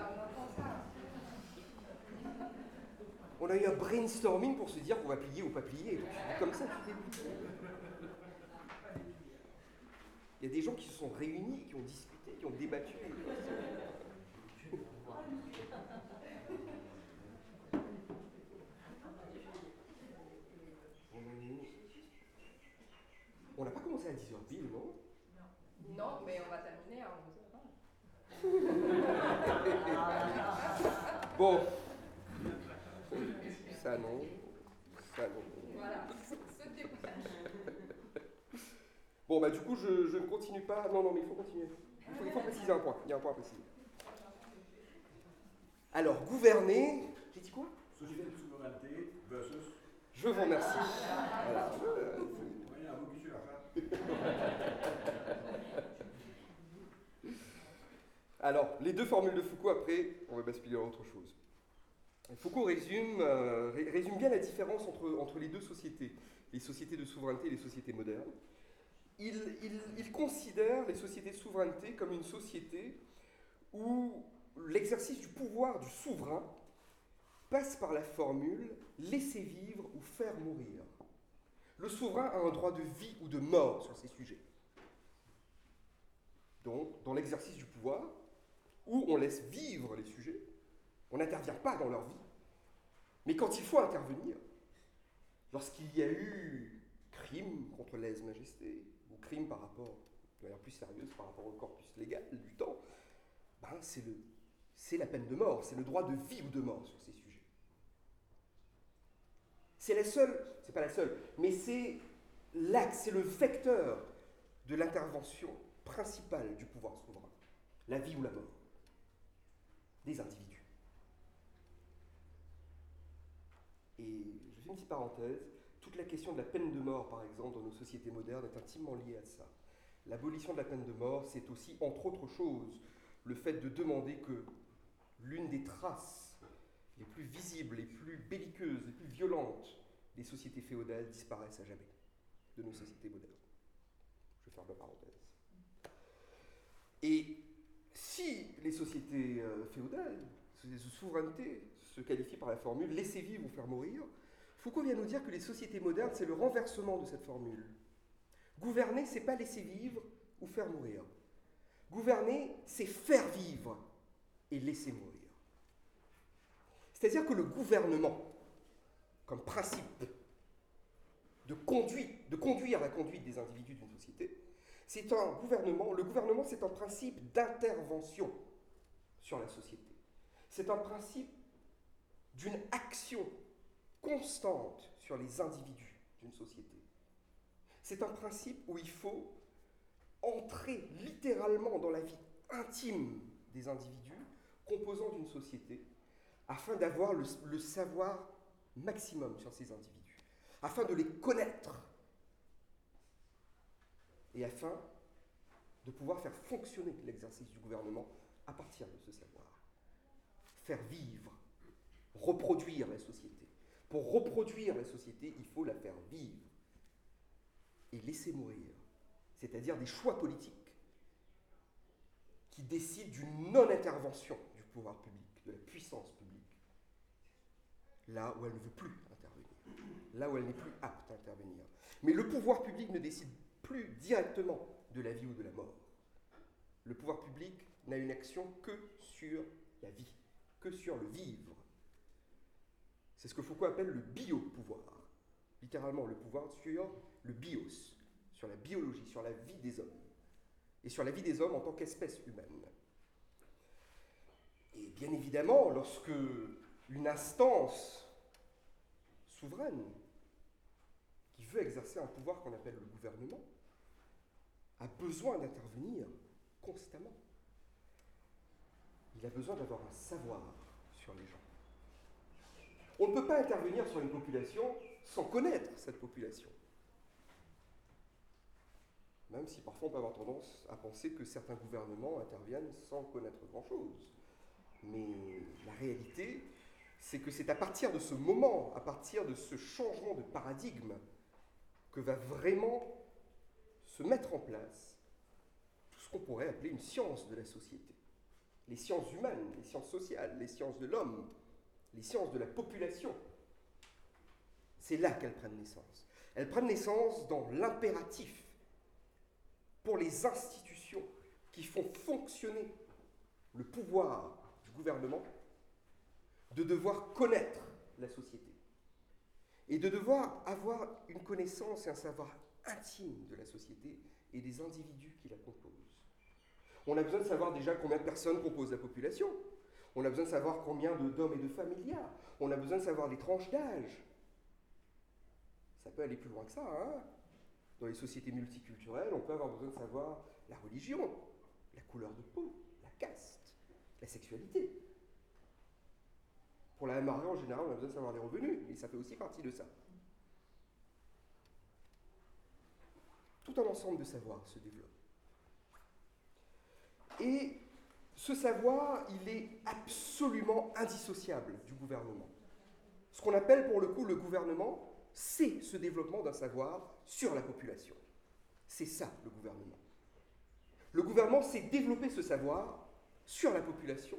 On a eu un brainstorming pour se dire qu'on va plier ou pas plier. Donc, comme ça, tu déplies. Il y a des gens qui se sont réunis, qui ont discuté, qui ont débattu. On n'a pas commencé à 10h pile, non Non, mais on va terminer à 11h. Bon. Ça non. Ça non. Voilà. Bon, bah du coup, je, je ne continue pas. Non, non, mais il faut continuer. Il faut, il faut préciser un point. Il y a un point à préciser. Alors, gouverner. J'ai dit quoi? Société de souveraineté versus. Je vous remercie. Voilà. Euh, Il y a un mot qui suit la fin. Alors, les deux formules de Foucault, après, on va basculer à autre chose. Foucault résume, euh, bien la différence entre, les deux sociétés, les sociétés de souveraineté et les sociétés modernes. Il, il- il considère les sociétés de souveraineté comme une société où l'exercice du pouvoir du souverain passe par la formule laisser vivre ou faire mourir. Le souverain a un droit de vie ou de mort sur ces sujets. Donc, dans l'exercice du pouvoir, où on laisse vivre les sujets, on n'intervient pas dans leur vie. Mais quand il faut intervenir, lorsqu'il y a eu crime contre lèse-majesté, ou crime par rapport, de manière plus sérieuse, par rapport au corpus légal du temps, ben c'est, le, c'est la peine de mort, c'est le droit de vie ou de mort sur ces sujets. C'est la seule, c'est pas la seule, mais c'est l'axe, c'est le vecteur de l'intervention principale du pouvoir souverain, la vie ou la mort des individus. Et je fais une petite parenthèse, toute la question de la peine de mort, par exemple, dans nos sociétés modernes, est intimement liée à ça. L'abolition de la peine de mort, c'est aussi, entre autres choses, le fait de demander que l'une des traces les plus visibles, les plus belliqueuses, les plus violentes des sociétés féodales disparaissent à jamais de nos sociétés modernes. Je ferme la parenthèse. Et si les sociétés euh, féodales, sociétés de souveraineté, se qualifient par la formule laisser vivre ou faire mourir, Foucault vient nous dire que les sociétés modernes, c'est le renversement de cette formule. Gouverner, c'est pas laisser vivre ou faire mourir. Gouverner, c'est faire vivre et laisser mourir. C'est-à-dire que le gouvernement, comme principe de conduite, de conduire la conduite des individus d'une société, c'est un gouvernement, le gouvernement c'est un principe d'intervention sur la société. C'est un principe d'une action constante sur les individus d'une société. C'est un principe où il faut entrer littéralement dans la vie intime des individus composant d'une société afin d'avoir le savoir maximum sur ces individus, afin de les connaître et afin de pouvoir faire fonctionner l'exercice du gouvernement à partir de ce savoir. Faire vivre, reproduire la société. Pour reproduire la société, il faut la faire vivre et laisser mourir, c'est-à-dire des choix politiques qui décident d'une non-intervention du pouvoir public, de la puissance publique, là où elle ne veut plus intervenir, là où elle n'est plus apte à intervenir. Mais le pouvoir public ne décide plus directement de la vie ou de la mort. Le pouvoir public n'a une action que sur la vie, que sur le vivre. C'est ce que Foucault appelle le biopouvoir. Littéralement, le pouvoir sur le bios, sur la biologie, sur la vie des hommes. Et sur la vie des hommes en tant qu'espèce humaine. Et bien évidemment, lorsque une instance souveraine qui veut exercer un pouvoir qu'on appelle le gouvernement a besoin d'intervenir constamment. Il a besoin d'avoir un savoir sur les gens. On ne peut pas intervenir sur une population sans connaître cette population. Même si parfois on peut avoir tendance à penser que certains gouvernements interviennent sans connaître grand-chose. Mais la réalité, c'est que c'est à partir de ce moment, à partir de ce changement de paradigme, que va vraiment se mettre en place tout ce qu'on pourrait appeler une science de la société. Les sciences humaines, les sciences sociales, les sciences de l'homme, les sciences de la population. C'est là qu'elles prennent naissance. Elles prennent naissance dans l'impératif pour les institutions qui font fonctionner le pouvoir du gouvernement de devoir connaître la société et de devoir avoir une connaissance et un savoir intime de la société et des individus qui la composent. On a besoin de savoir déjà combien de personnes composent la population. On a besoin de savoir combien d'hommes et de femmes il y a. On a besoin de savoir les tranches d'âge. Ça peut aller plus loin que ça. Hein Dans les sociétés multiculturelles, on peut avoir besoin de savoir la religion, la couleur de peau, la caste, la sexualité. Pour la MRE, en général, on a besoin de savoir les revenus, et ça fait aussi partie de ça. Tout un ensemble de savoirs se développe. Et ce savoir, il est absolument indissociable du gouvernement. Ce qu'on appelle pour le coup le gouvernement, c'est ce développement d'un savoir sur la population. C'est ça le gouvernement. Le gouvernement, c'est développer ce savoir sur la population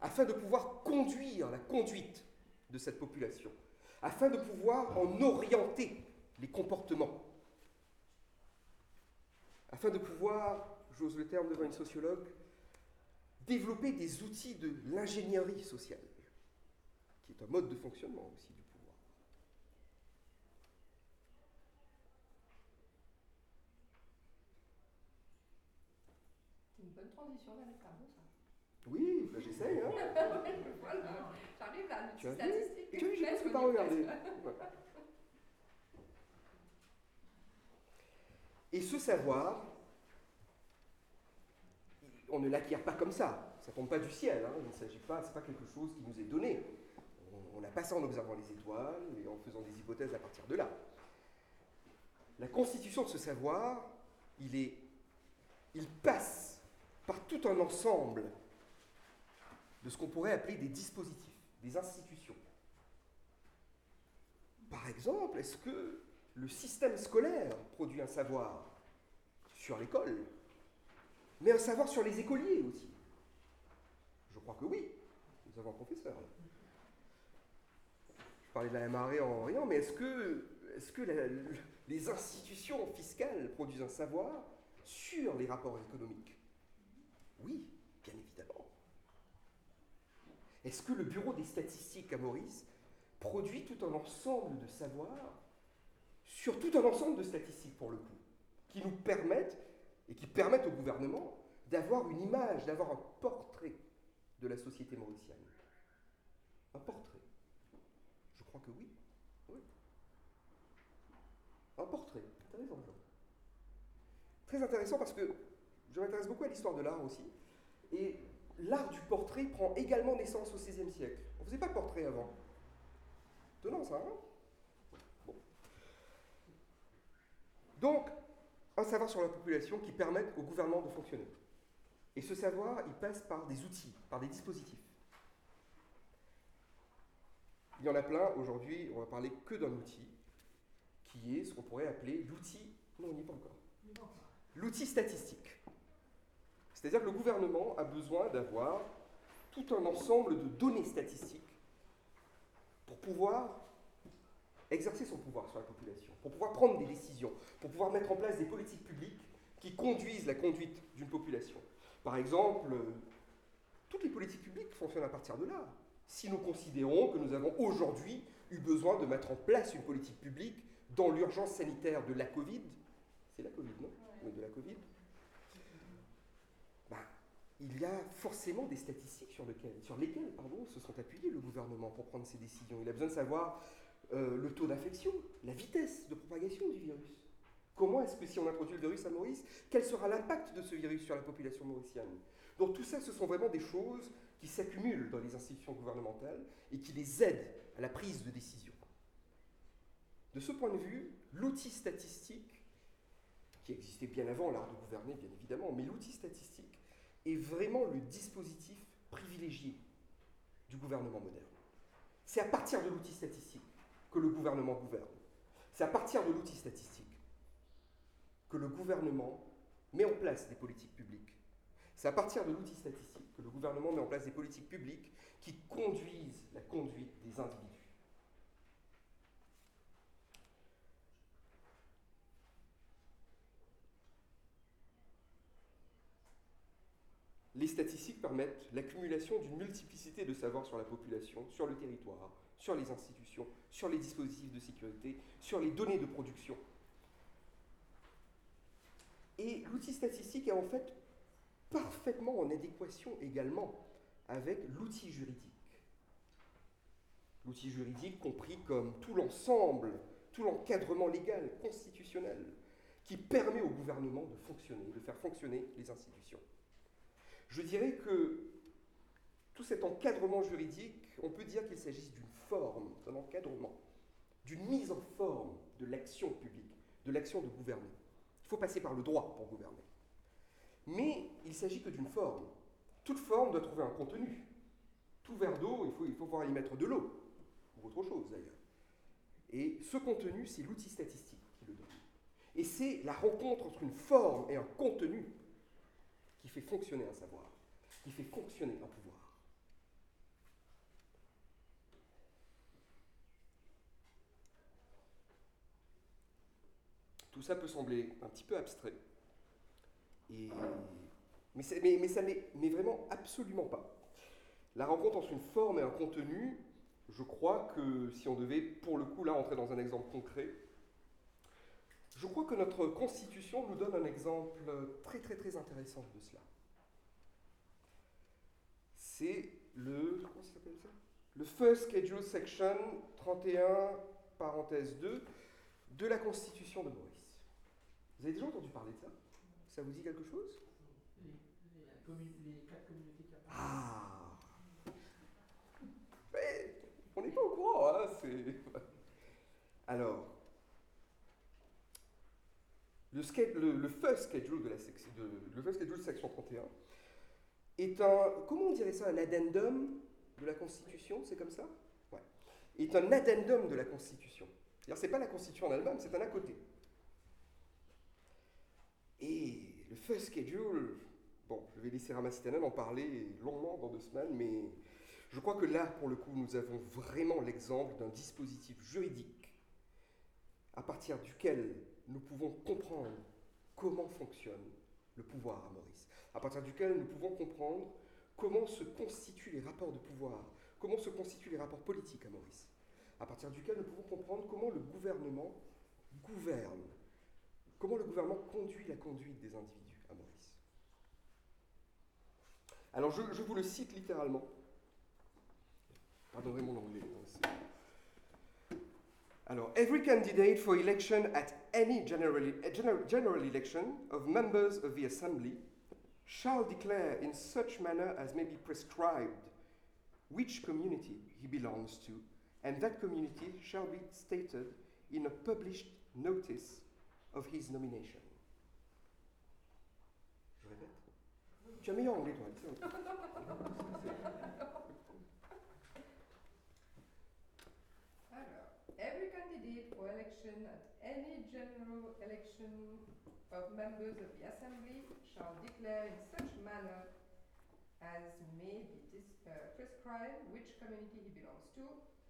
afin de pouvoir conduire la conduite de cette population, afin de pouvoir en orienter les comportements, afin de pouvoir, j'ose le terme devant une sociologue, développer des outils de l'ingénierie sociale, qui est un mode de fonctionnement aussi du pouvoir. C'est une bonne transition vers travaux, ça. Oui, bah j'essaye. Hein. voilà, j'arrive là, Tu as vu statistique. Tu as vu, j'ai presque pas regardé. Et ce savoir, on ne l'acquiert pas comme ça. Ça tombe pas du ciel. Hein. Il ne s'agit pas, c'est pas quelque chose qui nous est donné. On, on a pas ça en observant les étoiles et en faisant des hypothèses à partir de là. La constitution de ce savoir, il est, il passe par tout un ensemble de ce qu'on pourrait appeler des dispositifs, des institutions. Par exemple, est-ce que le système scolaire produit un savoir sur l'école, mais un savoir sur les écoliers aussi Je crois que oui. Nous avons un professeur. Je parlais de la MRE en rien, mais est-ce que, les institutions fiscales produisent un savoir sur les rapports économiques? Oui, bien évidemment. Est-ce que le Bureau des statistiques à Maurice produit tout un ensemble de savoirs sur tout un ensemble de statistiques pour le coup, qui nous permettent et qui permettent au gouvernement d'avoir une image, d'avoir un portrait de la société mauricienne. Un portrait. Je crois que oui. Oui. Un portrait. Jean. Très intéressant parce que je m'intéresse beaucoup à l'histoire de l'art aussi. Et l'art du portrait prend également naissance au XVIe siècle. On ne faisait pas de portrait avant. Étonnant ça, hein Bon. Donc, un savoir sur la population qui permette au gouvernement de fonctionner. Et ce savoir, il passe par des outils, par des dispositifs. Il y en a plein. Aujourd'hui, on va parler que d'un outil, qui est ce qu'on pourrait appeler l'outil. Non, on n'y est pas encore. L'outil statistique. C'est-à-dire que le gouvernement a besoin d'avoir tout un ensemble de données statistiques pour pouvoir exercer son pouvoir sur la population, pour pouvoir prendre des décisions, pour pouvoir mettre en place des politiques publiques qui conduisent la conduite d'une population. Par exemple, euh, toutes les politiques publiques fonctionnent à partir de là. Si nous considérons que nous avons aujourd'hui eu besoin de mettre en place une politique publique dans l'urgence sanitaire de la Covid, c'est la Covid, non? Oui, De la Covid. Ben, il y a forcément des statistiques sur, lesquelles, sur lesquelles pardon, se sont appuyés le gouvernement pour prendre ces décisions. Il a besoin de savoir euh, le taux d'infection, la vitesse de propagation du virus. Comment est-ce que si on introduit le virus à Maurice, quel sera l'impact de ce virus sur la population mauricienne? Donc tout ça, ce sont vraiment des choses qui s'accumulent dans les institutions gouvernementales et qui les aident à la prise de décision. De ce point de vue, l'outil statistique, qui existait bien avant l'art de gouverner, bien évidemment, mais l'outil statistique est vraiment le dispositif privilégié du gouvernement moderne. C'est à partir de l'outil statistique que le gouvernement gouverne. C'est à partir de l'outil statistique que le gouvernement met en place des politiques publiques. C'est à partir de l'outil statistique que le gouvernement met en place des politiques publiques qui conduisent la conduite des individus. Les statistiques permettent l'accumulation d'une multiplicité de savoirs sur la population, sur le territoire, sur les institutions, sur les dispositifs de sécurité, sur les données de production. Et l'outil statistique est en fait parfaitement en adéquation également avec l'outil juridique. L'outil juridique compris comme tout l'ensemble, tout l'encadrement légal, constitutionnel, qui permet au gouvernement de fonctionner, de faire fonctionner les institutions. Je dirais que tout cet encadrement juridique, on peut dire qu'il s'agisse d'une forme, d'un encadrement, d'une mise en forme de l'action publique, de l'action de gouverner. Il faut passer par le droit pour gouverner. Mais il s'agit que d'une forme. Toute forme doit trouver un contenu. Tout verre d'eau, il faut, il faut pouvoir y mettre de l'eau, ou autre chose d'ailleurs. Et ce contenu, c'est l'outil statistique qui le donne. Et c'est la rencontre entre une forme et un contenu qui fait fonctionner un savoir, qui fait fonctionner un pouvoir. Tout ça peut sembler un petit peu abstrait, mais, ça n'est vraiment absolument pas. La rencontre entre une forme et un contenu, je crois que si on devait, pour le coup, là, entrer dans un exemple concret, je crois que notre Constitution nous donne un exemple très très très intéressant de cela. C'est le. Le First Schedule Section 31, parenthèse 2, de la Constitution de Maurice. Vous avez déjà entendu parler de ça? Ça vous dit quelque chose? Les, les, les, quatre communautés qui. Ah Mais on n'est pas au courant, hein Alors, le, le, le, first schedule de la section, de, le first schedule section 31 est un, comment on dirait ça, un addendum de la Constitution, c'est comme ça? Ouais. Est un addendum de la Constitution. C'est-à-dire, c'est pas la Constitution en elle-même, c'est un à côté. Et le first schedule, bon, je vais laisser Ramasitanen en parler longuement dans deux semaines, mais je crois que là, pour le coup, nous avons vraiment l'exemple d'un dispositif juridique à partir duquel nous pouvons comprendre comment fonctionne le pouvoir à Maurice, à partir duquel nous pouvons comprendre comment se constituent les rapports de pouvoir, comment se constituent les rapports politiques à Maurice, à partir duquel nous pouvons comprendre comment le gouvernement gouverne, comment le gouvernement conduit la conduite des individus à Maurice. Alors je, vous le cite littéralement. Pardonnez mon anglais. Alors, every candidate for election at any general, general election of members of the assembly shall declare in such manner as may be prescribed which community he belongs to, and that community shall be stated in a published notice of his nomination. Je répète. Tu as meilleur anglais, toi. Every candidate for election at any general election of members of the Assembly shall declare in such manner as may be uh, prescribed which community he belongs to,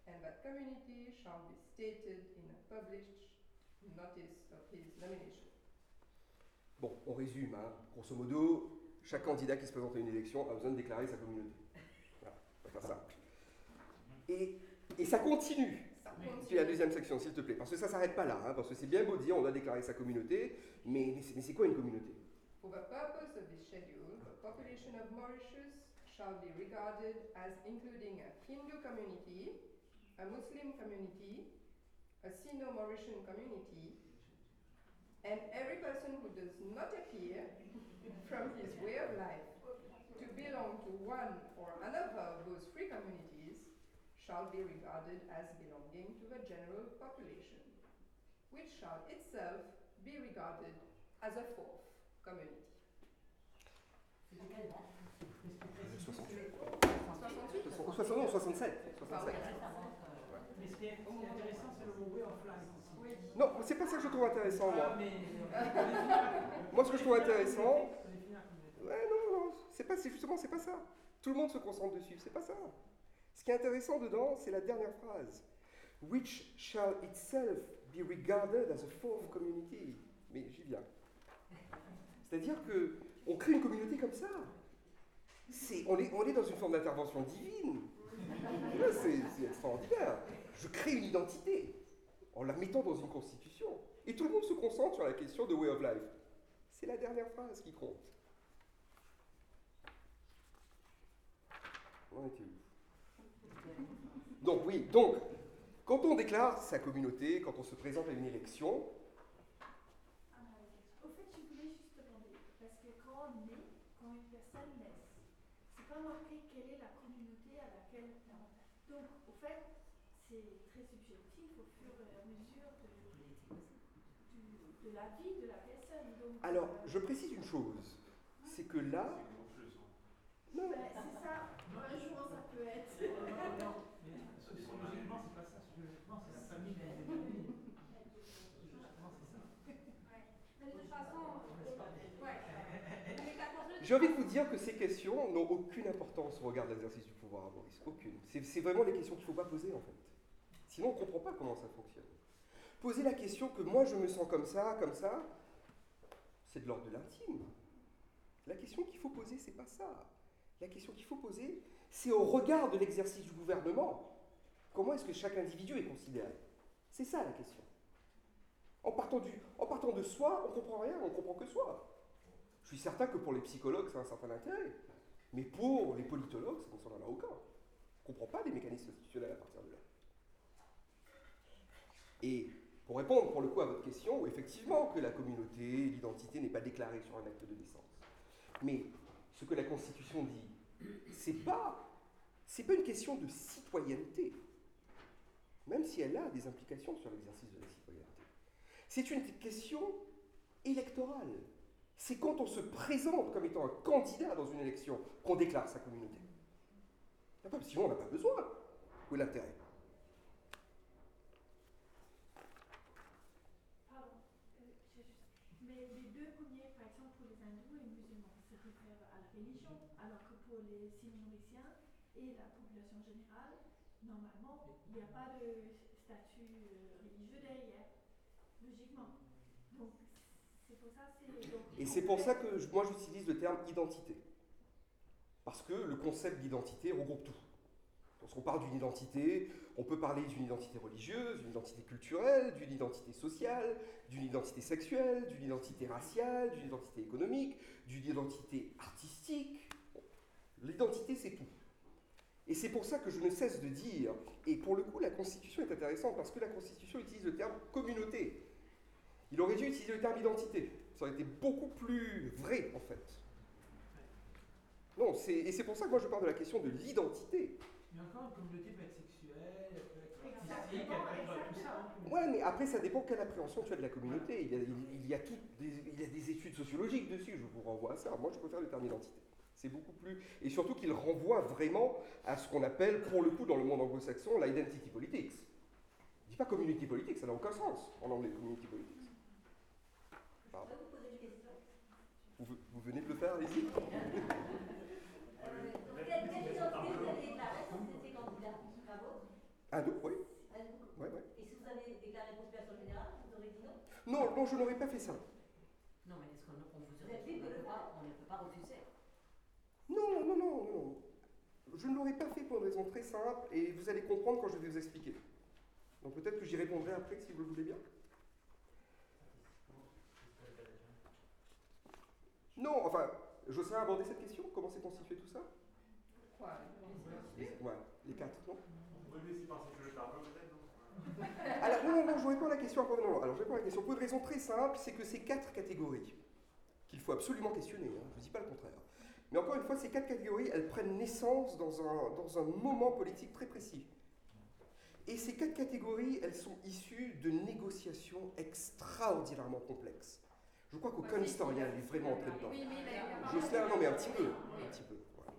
and that community shall be stated in a published notice of his nomination. Bon, on résume. Hein. Grosso modo, chaque candidat qui se présente à une élection a besoin de déclarer sa communauté. Voilà, on va faire simple. Et, et ça continue. Puis la deuxième section, s'il te plaît. Parce que ça ne s'arrête pas là. Hein, parce que c'est bien beau de dire on a déclaré sa communauté, mais, mais c'est quoi une communauté? For the purpose of this schedule, the population of Mauritius shall be regarded as including a Hindu community, a Muslim community, a Sino-Mauritian community, and every person who does not appear from his way of life to belong to one or another of those three communities shall be regarded as belonging to the general population, which shall itself be regarded as a fourth community. C'était quelle date 68. 68 60, non, 67. Ah oui. 67. Mais ce qui est, ce qui est intéressant, c'est le mot way of life aussi. Oui. Non, c'est pas ça que je trouve intéressant, Ah, moi. mais euh, Moi, ce que je trouve intéressant. Ouais, non, non, c'est pas, c'est justement, c'est pas ça. Tout le monde se concentre dessus, c'est pas ça. Ce qui est intéressant dedans, c'est la dernière phrase. Which shall itself be regarded as a fourth community. Mais j'y viens. C'est-à-dire que on crée une communauté comme ça. C'est, on, est, on est dans une forme d'intervention divine. C'est extraordinaire. Je crée une identité en la mettant dans une constitution. Et tout le monde se concentre sur la question de way of life. C'est la dernière phrase qui compte. Donc oui, donc, quand on déclare sa communauté, quand on se présente à une élection, Ah, Au fait, je voulais juste demander, parce que quand on naît, quand une personne naît, c'est pas marqué quelle est la communauté à laquelle on Donc, au fait, c'est très subjectif au fur et à mesure de, du- de la vie de la personne. Donc, alors euh, je précise une chose, c'est que là, non, ben, c'est ça. Un jour, ça peut être. Mais so- sociologiquement, c'est pas ça. Sociologiquement, c'est la famille des individus. Sociologiquement, c'est ça. Mais de toute façon, ouais. Mais la personne- j'ai envie de vous dire que ces questions n'ont aucune importance au regard de l'exercice du pouvoir, Maurice. Aucune. C'est, c'est vraiment les questions qu'il ne faut pas poser en fait. Sinon, on ne comprend pas comment ça fonctionne. Poser la question que moi je me sens comme ça, comme ça, c'est de l'ordre de l'intime. La question qu'il faut poser, c'est pas ça. La question qu'il faut poser, c'est au regard de l'exercice du gouvernement. Comment est-ce que chaque individu est considéré? C'est ça la question. En partant, de soi, on comprend rien, on comprend que soi. Je suis certain que pour les psychologues, ça a un certain intérêt. Mais pour les politologues, ça n'en a aucun. On ne comprend pas les mécanismes institutionnels à partir de là. Et pour répondre pour le coup à votre question, effectivement que la communauté, l'identité n'est pas déclarée sur un acte de naissance. Mais ce que la Constitution dit, c'est pas, c'est pas une question de citoyenneté, même si elle a des implications sur l'exercice de la citoyenneté. C'est une question électorale. C'est quand on se présente comme étant un candidat dans une élection qu'on déclare sa communauté. Sinon, on n'a pas besoin. Où l'intérêt Pardon, euh, j'ai juste- mais les deux premiers, par exemple pour les hindous et les musulmans, se réfèrent à la religion, alors que pour les sino-mauriciens et la population générale, normalement, il n'y a pas de statut euh, religieux derrière, logiquement. Donc, c'est pour ça c'est. Et c'est pour ça que moi j'utilise le terme identité. Parce que le concept d'identité regroupe tout. Lorsqu'on parle d'une identité, on peut parler d'une identité religieuse, d'une identité culturelle, d'une identité sociale, d'une identité sexuelle, d'une identité raciale, d'une identité économique, d'une identité artistique. L'identité, c'est tout. Et c'est pour ça que je ne cesse de dire, et pour le coup, la Constitution est intéressante parce que la Constitution utilise le terme communauté. Il aurait dû utiliser le terme identité. Ça aurait été beaucoup plus vrai, en fait. Non, et c'est pour ça que moi je parle de la question de l'identité. Mais encore, une communauté peut être sexuelle, elle peut être Exactement, artistique, elle peut être tout ça. hein. Ouais, mais après, ça dépend quelle appréhension tu as de la communauté. Il y a, il- il y a toutes des, il y a des études sociologiques dessus, je vous renvoie à ça. Moi, je préfère le terme identité. C'est beaucoup plus. Et surtout qu'il renvoie vraiment à ce qu'on appelle, pour le coup, dans le monde anglo-saxon, l'identity politics. Je dis pas community politics, ça n'a aucun sens en anglais, community politics. Pardon. Vous poser une question Vous, venez de le faire, allez-y. Donc, Quelle quelle identité vous avez déclarée quand vous étiez candidat à vôtre Un, deux, oui. Vous Ouais, ouais. Et si vous avez déclaré population générale, vous aurez dit non? Non, non, je n'aurais pas fait ça. Non, mais est-ce qu'on on vous Vous êtes libre de le faire On ne peut pas refuser. Non, non, non, non. Je ne l'aurais pas fait pour une raison très simple et vous allez comprendre quand je vais vous expliquer. Donc peut-être que j'y répondrai après si vous le voulez bien. Non, enfin, j'oserais aborder cette question. Comment s'est constitué tout ça? Ouais, les quatre, non? Oui, mais c'est parce que je parle peut-être, non? Alors, non, non, non, je réponds à la question après. Non, non, alors je réponds à la question pour une raison très simple c'est que ces quatre catégories, qu'il faut absolument questionner, hein, je ne dis pas le contraire. Mais encore une fois, ces quatre catégories, elles prennent naissance dans un, dans un moment politique très précis, Et ces quatre catégories, elles sont issues de négociations extraordinairement complexes. Je crois qu'aucun historien n'est vraiment entré dedans. Oui, Jocelyn, non mais un petit peu, un petit peu. voilà.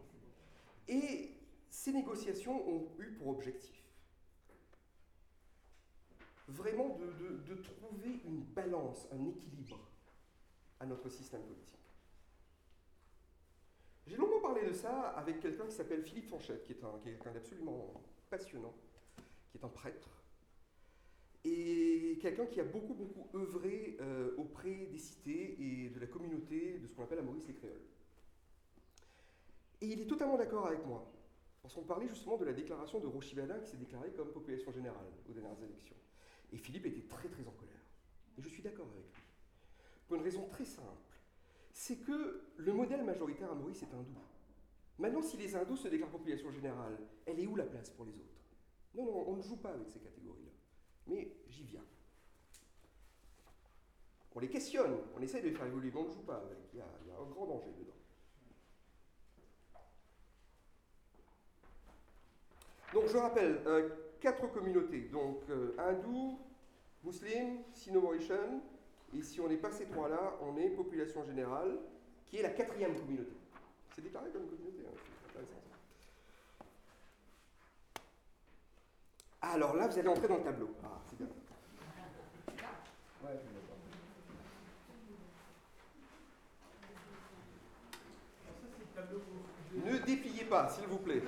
Et ces négociations ont eu pour objectif vraiment de, de- de trouver une balance, un équilibre à notre système politique. J'ai longuement parlé de ça avec quelqu'un qui s'appelle Philippe Fanchette, qui est un- quelqu'un d'absolument passionnant, qui est un prêtre, et quelqu'un qui a beaucoup, beaucoup œuvré euh, auprès des cités et de la communauté de ce qu'on appelle à Maurice les Créoles. Et il est totalement d'accord avec moi, parce qu'on parlait justement de la déclaration de Rochibaldin qui s'est déclarée comme population générale aux dernières élections. Et Philippe était très très en colère. Et je suis d'accord avec lui. Pour une raison très simple. C'est que le modèle majoritaire à Maurice est hindou. Maintenant, si les hindous se déclarent population générale, elle est où la place pour les autres? Non, non, on ne joue pas avec ces catégories-là. Mais j'y viens. On les questionne, on essaye de les faire évoluer, mais on ne joue pas avec. Il y a, un grand danger dedans. Donc je rappelle, euh, quatre communautés, donc euh, hindou, musulman, sino-maurician, et si on n'est pas ces trois-là, on est population générale, qui est la quatrième communauté. C'est déclaré comme communauté, hein, c'est intéressant. Alors là, vous allez entrer dans le tableau. Ah, c'est bien. Je que Ne dépliez pas, s'il vous plaît.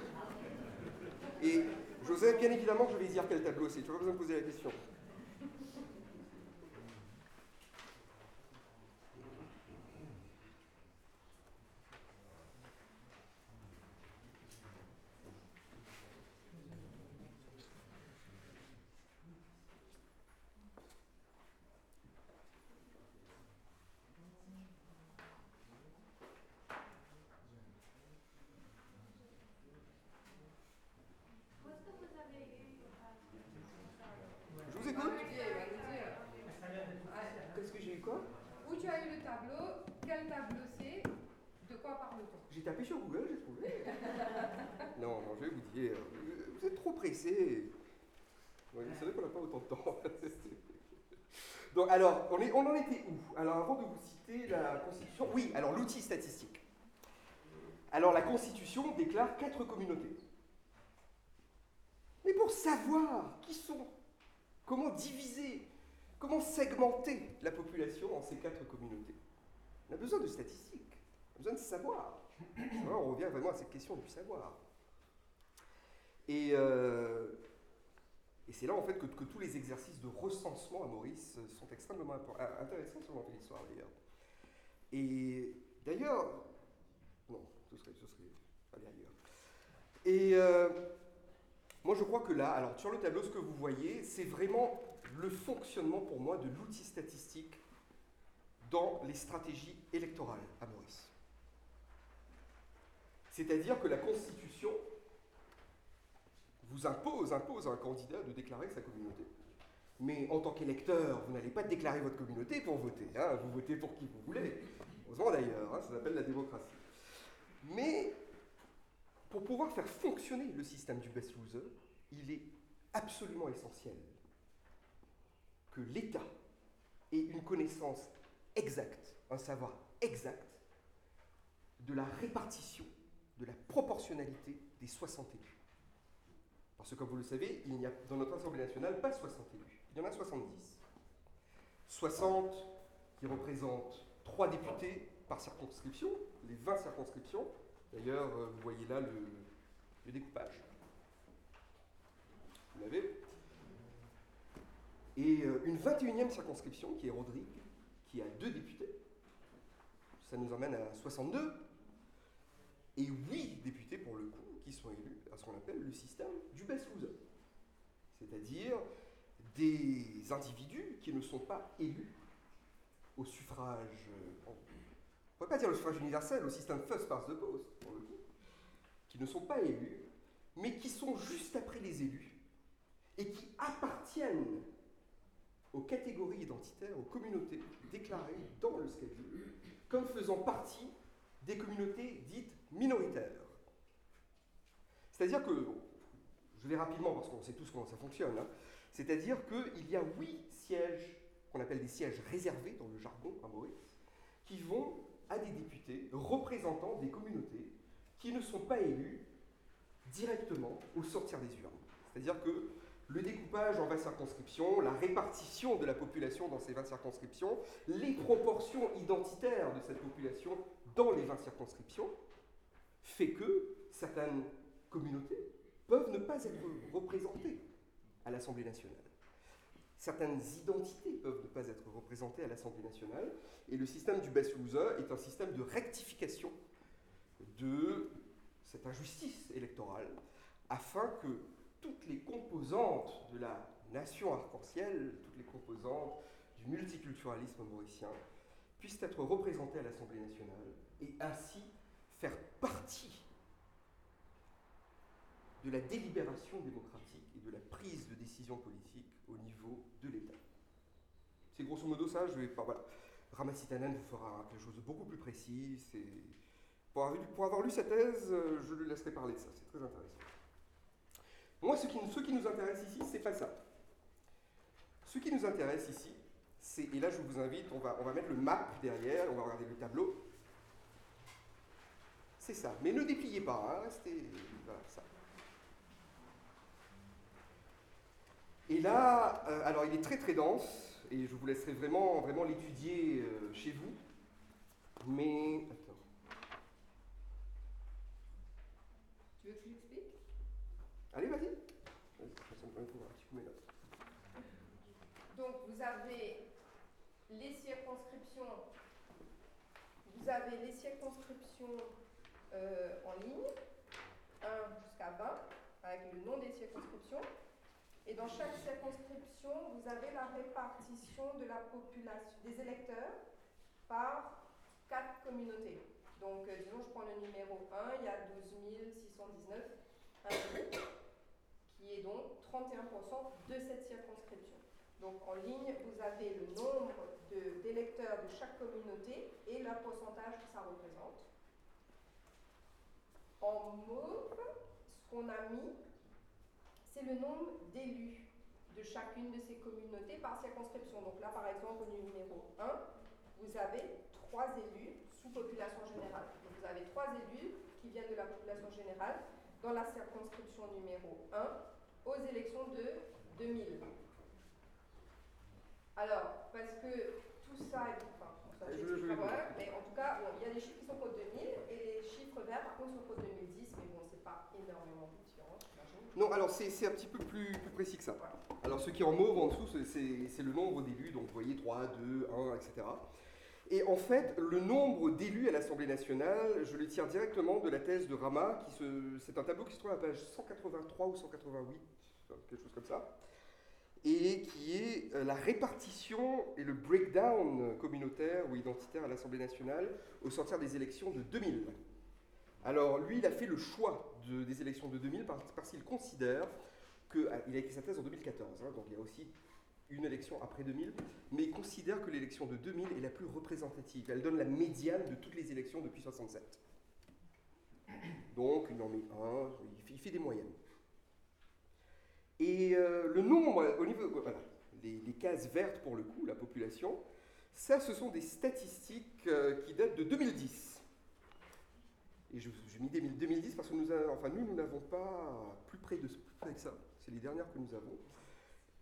Et Joseph, bien évidemment, je vais dire quel tableau c'est. Tu n'as pas besoin de poser la question. Où est-ce que vous avez eu euh, Je vous écoute. Ça a l'air d'être officiel, hein. Qu'est-ce que j'ai eu quoi Où tu as eu le tableau Quel tableau c'est De quoi parle-t-on J'ai tapé sur Google, j'ai trouvé. non, non, je vais vous dire, euh, pressé. Ouais, qu'on n'a pas autant de temps. Alors, on, en était où? Alors, avant de vous citer la Constitution, oui, alors l'outil statistique. Alors, la Constitution déclare quatre communautés. Mais pour savoir qui sont, comment diviser, comment segmenter la population en ces quatre communautés, on a besoin de statistiques, on a besoin de savoir. On revient vraiment à cette question du savoir. Et, euh, et c'est là en fait que, que tous les exercices de recensement à Maurice sont extrêmement euh, intéressants l'entrée l'histoire d'ailleurs. Et d'ailleurs, non, ce serait, ce serait aller ailleurs. Et euh, moi je crois que là, alors sur le tableau, ce que vous voyez, c'est vraiment le fonctionnement pour moi de l'outil statistique dans les stratégies électorales à Maurice. C'est-à-dire que la Constitution vous impose, impose à un candidat de déclarer sa communauté. Mais en tant qu'électeur, vous n'allez pas déclarer votre communauté pour voter. hein, Vous votez pour qui vous voulez. Heureusement d'ailleurs, hein, ça s'appelle la démocratie. Mais pour pouvoir faire fonctionner le système du best loser, il est absolument essentiel que l'État ait une connaissance exacte, un savoir exact de la répartition, de la proportionnalité des 60 élus. Parce que comme vous le savez, il n'y a dans notre Assemblée nationale pas 60 élus, il y en a 70. 60 qui représentent 3 députés par circonscription, les 20 circonscriptions. D'ailleurs, euh, vous voyez là le, découpage. Vous l'avez Et euh, une 21e circonscription qui est Rodrigue, qui a 2 députés. Ça nous emmène à 62. Et 8 députés pour le coup qui sont élus à ce qu'on appelle le système du best loser. C'est-à-dire des individus qui ne sont pas élus au suffrage, euh, on ne pourrait pas dire le suffrage universel, au système first past the post, pour le coup, qui ne sont pas élus, mais qui sont juste après les élus et qui appartiennent aux catégories identitaires, aux communautés déclarées dans le schedule comme faisant partie des communautés dites minoritaires. C'est-à-dire que, je vais rapidement parce qu'on sait tous comment ça fonctionne. hein. C'est-à-dire qu'il y a huit sièges qu'on appelle des sièges réservés dans le jargon à Maurice, qui vont à des députés représentant des communautés qui ne sont pas élus directement au sortir des urnes. C'est-à-dire que le découpage en 20 circonscriptions, la répartition de la population dans ces 20 circonscriptions, les proportions identitaires de cette population dans les 20 circonscriptions, fait que certaines communautés peuvent ne pas être représentées à l'Assemblée nationale. Certaines identités peuvent ne pas être représentées à l'Assemblée nationale, et le système du Baslouza est un système de rectification de cette injustice électorale, afin que toutes les composantes de la nation arc-en-ciel, toutes les composantes du multiculturalisme mauricien, puissent être représentées à l'Assemblée nationale et ainsi faire partie de la délibération démocratique et de la prise de décision politique au niveau de l'État. C'est grosso modo ça, je vais pas. Voilà. Ramasitanen vous fera quelque chose de beaucoup plus précis. Pour avoir, lu sa thèse, euh, je le laisserai parler de ça, c'est très intéressant. Moi, ce qui, ce qui nous intéresse ici, c'est pas ça. Ce qui nous intéresse ici, c'est, et là je vous invite, on va, on va mettre le map derrière, on va regarder le tableau. C'est ça. Mais ne dépliez pas, hein, restez. Voilà, ça. Et là, euh, alors il est très très dense, et je vous laisserai vraiment, vraiment l'étudier euh, chez vous. Mais. Attends. Tu veux que je l'explique? Allez, vas-y. Vas-y, ça me prend un petit coup mes notes. Donc vous avez les circonscriptions, vous avez les circonscriptions euh, en ligne, 1 jusqu'à 20, avec le nom des circonscriptions. Et dans chaque circonscription, vous avez la répartition de des électeurs par quatre communautés. Donc, euh, disons, je prends le numéro 1, il y a 12 619 individus, qui est donc 31% de cette circonscription. Donc en ligne, vous avez le nombre de- d'électeurs de, chaque communauté et le pourcentage que ça représente. En mauve, ce qu'on a mis, c'est le nombre d'élus de chacune de ces communautés par circonscription. Donc là, par exemple, au numéro 1, vous avez trois élus sous population générale. Donc vous avez trois élus qui viennent de la population générale dans la circonscription numéro 1 aux élections de 2000. Alors, parce que tout ça est. Enfin, ça, Je- je pas mais en tout cas, bon, il y a des chiffres qui sont pour 2000 et les chiffres verts, par contre, sont pour 2010, mais bon, c'est pas énormément. Non, alors c'est un petit peu plus, précis que ça. Alors ce qui est en mauve en dessous, c'est- le nombre d'élus, donc vous voyez 3, 2, 1, etc. Et en fait, le nombre d'élus à l'Assemblée nationale, je le tire directement de la thèse de Rama, qui c'est un tableau qui se trouve à la page 183 ou 188, quelque chose comme ça, et qui est euh, la répartition et le breakdown communautaire ou identitaire à l'Assemblée nationale au sortir des élections de 2000. Alors lui, il a fait le choix de- des élections de 2000 parce, qu'il considère que, ah, il a écrit sa thèse en 2014, hein, donc il y a aussi une élection après 2000, mais il considère que l'élection de 2000 est la plus représentative. Elle donne la médiane de toutes les élections depuis 67. Donc il en met un, il fait, des moyennes. Et euh, le nombre, au niveau, voilà, les, les cases vertes pour le coup, la population, ça ce sont des statistiques euh, qui datent de 2010. Et je- j'ai mis 2000 2010 parce que nous, enfin, nous, nous n'avons pas plus près, de, près que ça. C'est les dernières que nous avons.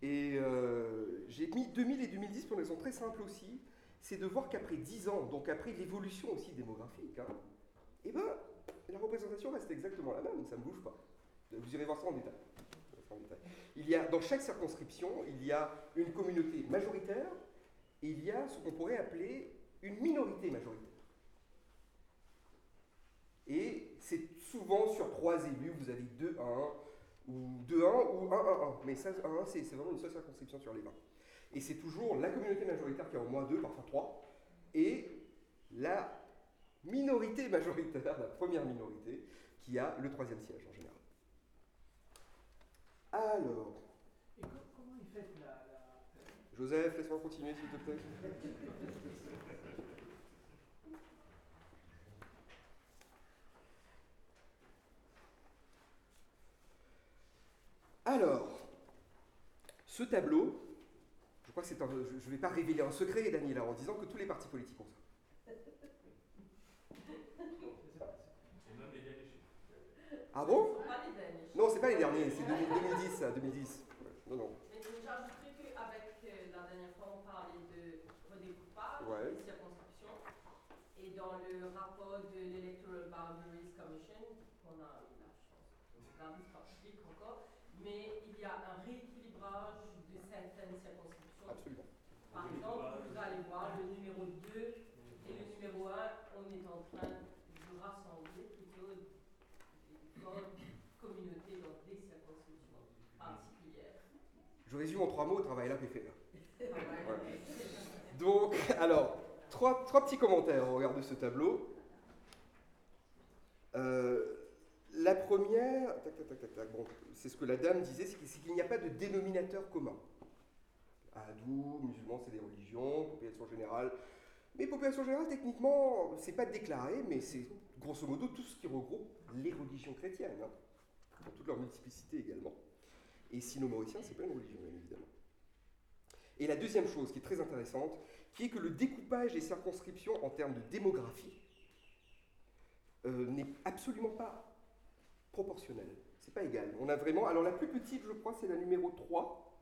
Et euh, j'ai mis 2000 et 2010 pour une raison très simple aussi, c'est de voir qu'après 10 ans, donc après l'évolution aussi démographique, hein, eh ben, la représentation reste exactement la même, ça ne bouge pas. Vous irez voir ça en détail. Vous irez voir ça en détail. Il y a, dans chaque circonscription, il y a une communauté majoritaire et il y a ce qu'on pourrait appeler une minorité majoritaire. Et c'est souvent sur trois élus, vous avez 2-1, ou 2-1 ou 1-1-1. Mais ça, 1-1, c'est c'est vraiment une seule circonscription sur les 20. Et c'est toujours la communauté majoritaire qui a au moins 2, parfois 3, et la minorité majoritaire, la première minorité, qui a le troisième siège en général. Alors, Et co- comment il fait la. la... Joseph, laisse-moi continuer s'il te plaît. Alors, ce tableau, je crois que c'est un, je ne vais pas révéler un secret, Daniela, en disant que tous les partis politiques ont ça. Ah bon? Ce sont pas les derniers. Non, c'est pas les derniers, c'est 2000 2010, ça, 2010. Ouais, Non, non. Mais j'ajouterais qu'avec euh, la dernière fois, on parlait de redécoupage Ouais. des circonscriptions. Et dans le rapport de l'Electoral Boundaries Commission, qu'on a eu la chance de regarder, c'est pas public encore, mais il y a un rééquilibrage de certaines circonscriptions. Absolument. Par exemple, vous allez voir le numéro 2 et le numéro 1, on est en train de rassembler plutôt des communautés dans des circonscriptions particulières. Je résume en trois mots, travail là, fait là. Donc, alors, trois, trois petits commentaires au regard de ce tableau. Euh, la première, c'est ce que la dame disait, c'est qu'il n'y a pas de dénominateur commun. Hindous, musulmans, c'est des religions, population générale. Mais population générale, techniquement, c'est pas déclaré, mais c'est grosso modo tout ce qui regroupe les religions chrétiennes, hein, dans toute leur multiplicité également. Et sino-mauricien, c'est pas une religion, bien évidemment. Et la deuxième chose qui est très intéressante, qui est que le découpage des circonscriptions en termes de démographie euh, n'est absolument pas proportionnel. C'est pas égal. On a vraiment. Alors la plus petite, je crois, c'est la numéro 3,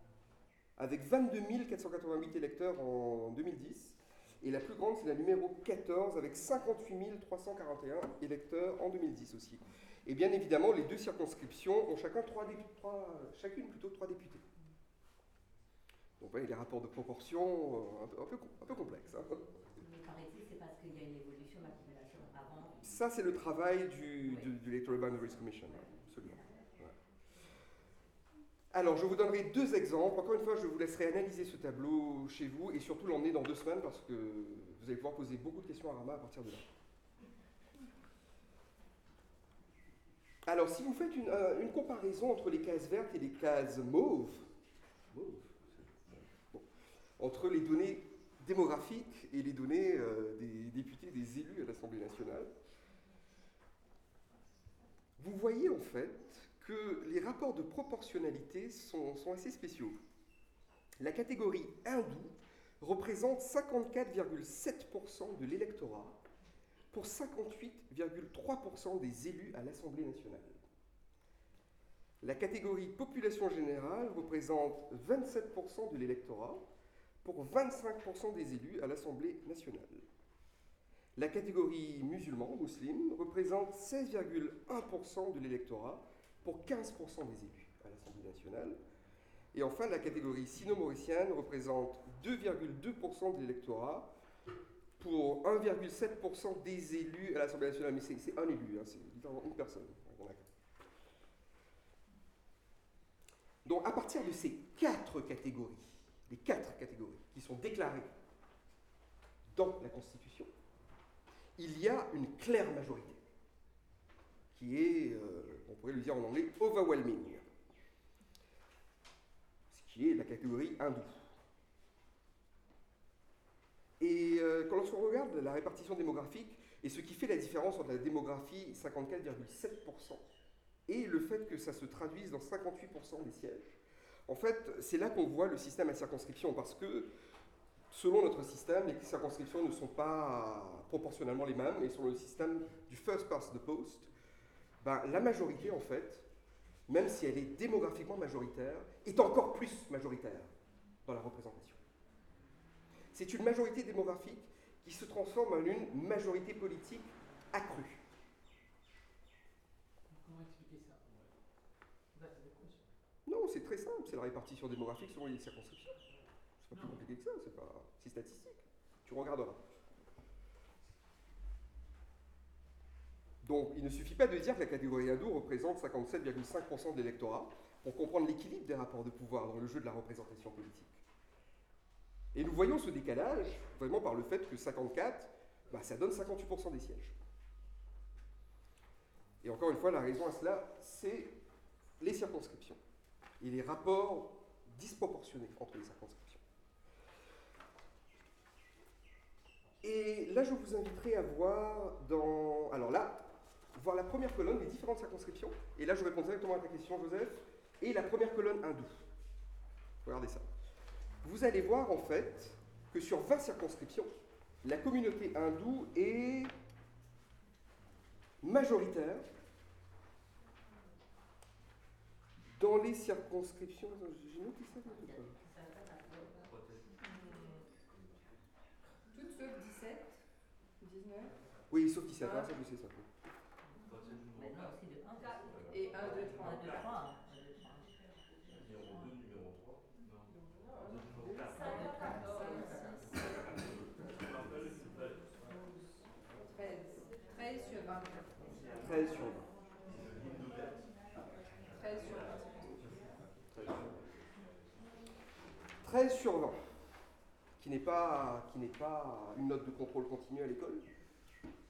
avec 22 488 électeurs en 2010. Et la plus grande, c'est la numéro 14, avec 58 341 électeurs en 2010 aussi. Et bien évidemment, les deux circonscriptions ont chacun trois chacune plutôt trois députés. Donc voilà, les rapports de proportion euh, un peu, un complexes évolution de la population avant. Ça, c'est le travail du, du, du Electoral Boundaries Commission, hein, absolument. Alors, je vous donnerai deux exemples. Encore une fois, je vous laisserai analyser ce tableau chez vous et surtout l'emmener dans deux semaines parce que vous allez pouvoir poser beaucoup de questions à Rama à partir de là. Alors, si vous faites une, euh, une comparaison entre les cases vertes et les cases mauves, bon, entre les données démographiques et les données euh, des députés, des élus à l'Assemblée nationale, vous voyez en fait que les rapports de proportionnalité sont, assez spéciaux. La catégorie hindoue représente 54,7% de l'électorat pour 58,3% des élus à l'Assemblée nationale. La catégorie population générale représente 27% de l'électorat pour 25% des élus à l'Assemblée nationale. La catégorie musulman, musulmane, représente 16,1% de l'électorat pour 15% des élus à l'Assemblée nationale. Et enfin, la catégorie sino-mauricienne représente 2,2% de l'électorat pour 1,7% des élus à l'Assemblée nationale. Mais c'est un élu, hein, c'est une personne. Donc, à partir de ces quatre catégories, les quatre catégories qui sont déclarées dans la Constitution, il y a une claire majorité, qui est, euh, on pourrait le dire en anglais, overwhelming, ce qui est la catégorie hindoue. Et euh, quand lorsqu'on regarde la répartition démographique, et ce qui fait la différence entre la démographie 54,7% et le fait que ça se traduise dans 58% des sièges, en fait, c'est là qu'on voit le système à circonscription, parce que selon notre système, les circonscriptions ne sont pas proportionnellement les mêmes, et sur le système du first past the post, ben, la majorité, en fait, même si elle est démographiquement majoritaire, est encore plus majoritaire dans la représentation. C'est une majorité démographique qui se transforme en une majorité politique accrue. Comment expliquer ça? Non, c'est très simple, c'est la répartition démographique selon les circonscriptions. C'est pas plus compliqué que ça, c'est pas. Statistique. Tu regarderas. Donc, il ne suffit pas de dire que la catégorie hindoue représente 57,5% de l'électorat pour comprendre l'équilibre des rapports de pouvoir dans le jeu de la représentation politique. Et nous voyons ce décalage vraiment par le fait que 54, bah, ça donne 58% des sièges. Et encore une fois, la raison à cela, c'est les circonscriptions et les rapports disproportionnés entre les circonscriptions. Et là, je vous inviterai à voir dans. Alors là, voir la première colonne des différentes circonscriptions. Et là, je réponds directement à ta question, Joseph. et la première colonne hindoue. Regardez ça. Vous allez voir en fait que sur 20 circonscriptions, la communauté hindoue est majoritaire dans les circonscriptions. J'ai noté ça quelque part. Toutes sauf 17, 19 Oui, sauf 17, hein, ça je sais ça. Maintenant aussi de 1. et 1, 2, 3. 1, 2, 3. Numéro 2, numéro 3. Non. Non. Numéro 4. 5, 14, Je me rappelle, c'était 13. 13 sur 20. 13 sur 20. 13 sur 20. 13 sur 20, qui n'est pas, qui n'est pas une note de contrôle continu à l'école.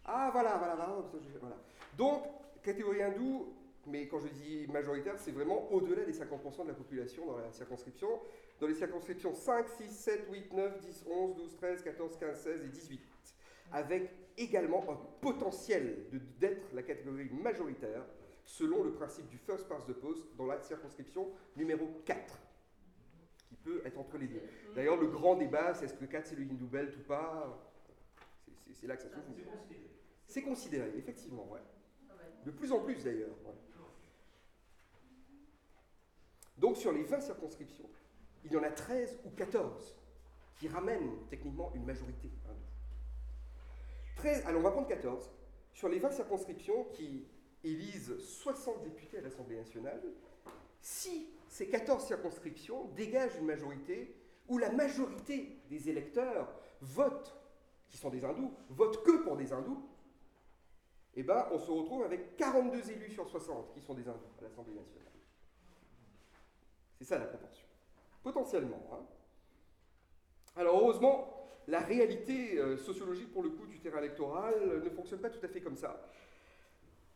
Ah voilà, voilà, voilà, je- voilà. Donc, catégorie hindoue, mais quand je dis majoritaire, c'est vraiment au-delà des 50% de la population dans la circonscription. Dans les circonscriptions 5, 6, 7, 8, 9, 10, 11, 12, 13, 14, 15, 16 et 18, avec également un potentiel d'être la catégorie majoritaire selon le principe du first past the post dans la circonscription numéro 4, qui peut être entre les deux. D'ailleurs, le grand débat, c'est est-ce que 4 c'est le Hindu Belt ou pas? C'est- là que ça se joue. C'est considéré. C'est considéré, effectivement, ouais. De plus en plus d'ailleurs. ouais. Donc sur les 20 circonscriptions, il y en a 13 ou 14 qui ramènent techniquement une majorité. hein. 13, alors on va prendre 14. Sur les 20 circonscriptions qui élisent 60 députés à l'Assemblée nationale, si ces 14 circonscriptions dégagent une majorité où la majorité des électeurs votent, qui sont des hindous, votent que pour des hindous, eh ben, on se retrouve avec 42 élus sur 60 qui sont des hindous à l'Assemblée nationale. C'est ça la proportion. Potentiellement. hein. Alors heureusement, la réalité euh, sociologique pour le coup du terrain électoral euh, ne fonctionne pas tout à fait comme ça.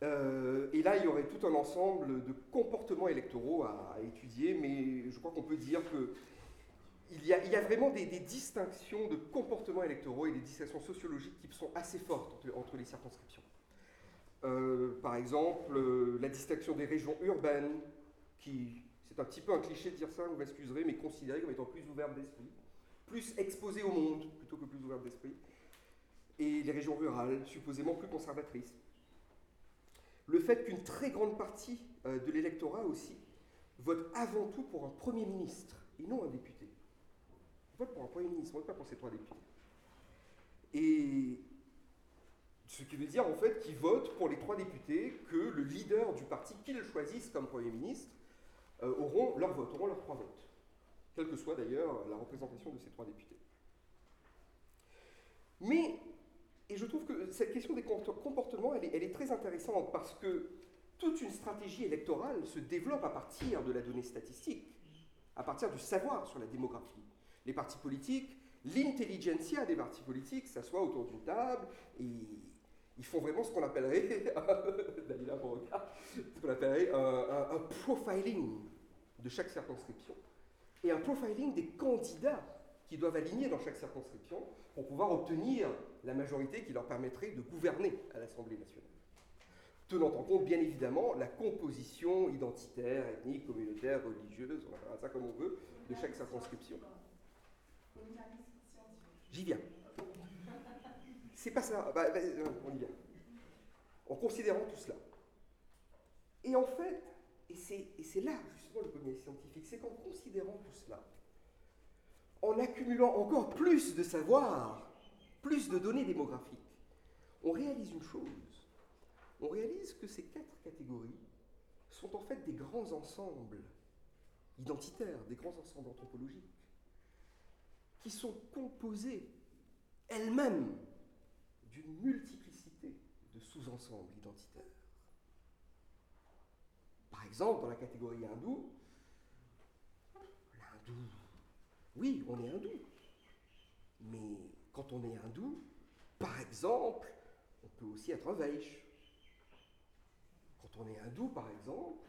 Euh, et là, il y aurait tout un ensemble de comportements électoraux à, à étudier, mais je crois qu'on peut dire que il y a, vraiment des, distinctions de comportements électoraux et des distinctions sociologiques qui sont assez fortes entre- les circonscriptions. Euh, par exemple, euh, la distinction des régions urbaines, qui, c'est un petit peu un cliché de dire ça, vous m'excuserez, mais considérées comme étant plus ouvertes d'esprit, plus exposées au monde plutôt que plus ouvertes d'esprit, et les régions rurales, supposément plus conservatrices. Le fait qu'une très grande partie euh, de l'électorat aussi vote avant tout pour un Premier ministre et non un député. Vote pour un Premier ministre, on vote pas pour ces trois députés. Et ce qui veut dire en fait qu'ils votent pour les trois députés que le leader du parti qu'ils choisissent comme Premier ministre euh, auront leur vote, auront leurs trois votes. Quelle que soit d'ailleurs la représentation de ces trois députés. Mais, et je trouve que cette question des comport- comportements, elle est très intéressante parce que toute une stratégie électorale se développe à partir de la donnée statistique, à partir du savoir sur la démographie. Les partis politiques, l'intelligentsia des partis politiques s'assoit autour d'une table et ils font vraiment ce qu'on appellerait, Dalila me regarde, ce qu'on appellerait un, un- un profiling de chaque circonscription et un profiling des candidats qui doivent aligner dans chaque circonscription pour pouvoir obtenir la majorité qui leur permettrait de gouverner à l'Assemblée nationale. Tenant en compte, bien évidemment, la composition identitaire, ethnique, communautaire, religieuse, on appellera ça comme on veut, de chaque circonscription. J'y viens. C'est pas ça. Bah, euh, on y vient. En considérant tout cela. Et en fait, et c'est, et c'est là justement le premier scientifique, c'est qu'en considérant tout cela, en accumulant encore plus de savoir, plus de données démographiques, on réalise une chose. On réalise que ces quatre catégories sont en fait des grands ensembles identitaires, des grands ensembles anthropologiques, qui sont composés elles-mêmes d'une multiplicité de sous-ensembles identitaires. Par exemple, dans la catégorie hindou, l'hindou, oui, on est hindou. Mais quand on est hindou, par exemple, on peut aussi être un Vaishya. Quand on est hindou, par exemple,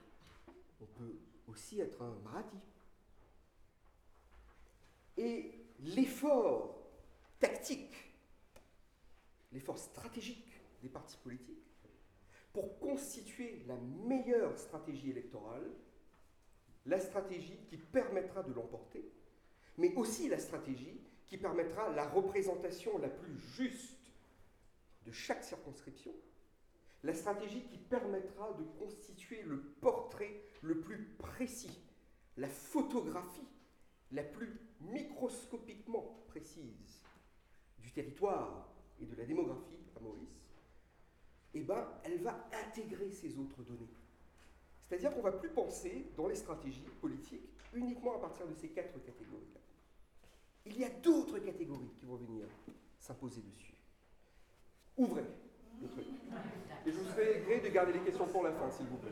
on peut aussi être un Marathi. Et l'effort tactique, l'effort stratégique des partis politiques pour constituer la meilleure stratégie électorale la stratégie qui permettra de l'emporter, mais aussi la stratégie qui permettra la représentation la plus juste de chaque circonscription, la stratégie qui permettra de constituer le portrait le plus précis, la photographie la plus microscopiquement précise du territoire et de la démographie à Maurice, eh ben, elle va intégrer ces autres données. C'est-à-dire qu'on ne va plus penser dans les stratégies politiques uniquement à partir de ces quatre catégories-là. Il y a d'autres catégories qui vont venir s'imposer dessus. Ouvrez le truc. Et je vous serai gré de garder les questions pour la fin, s'il vous plaît.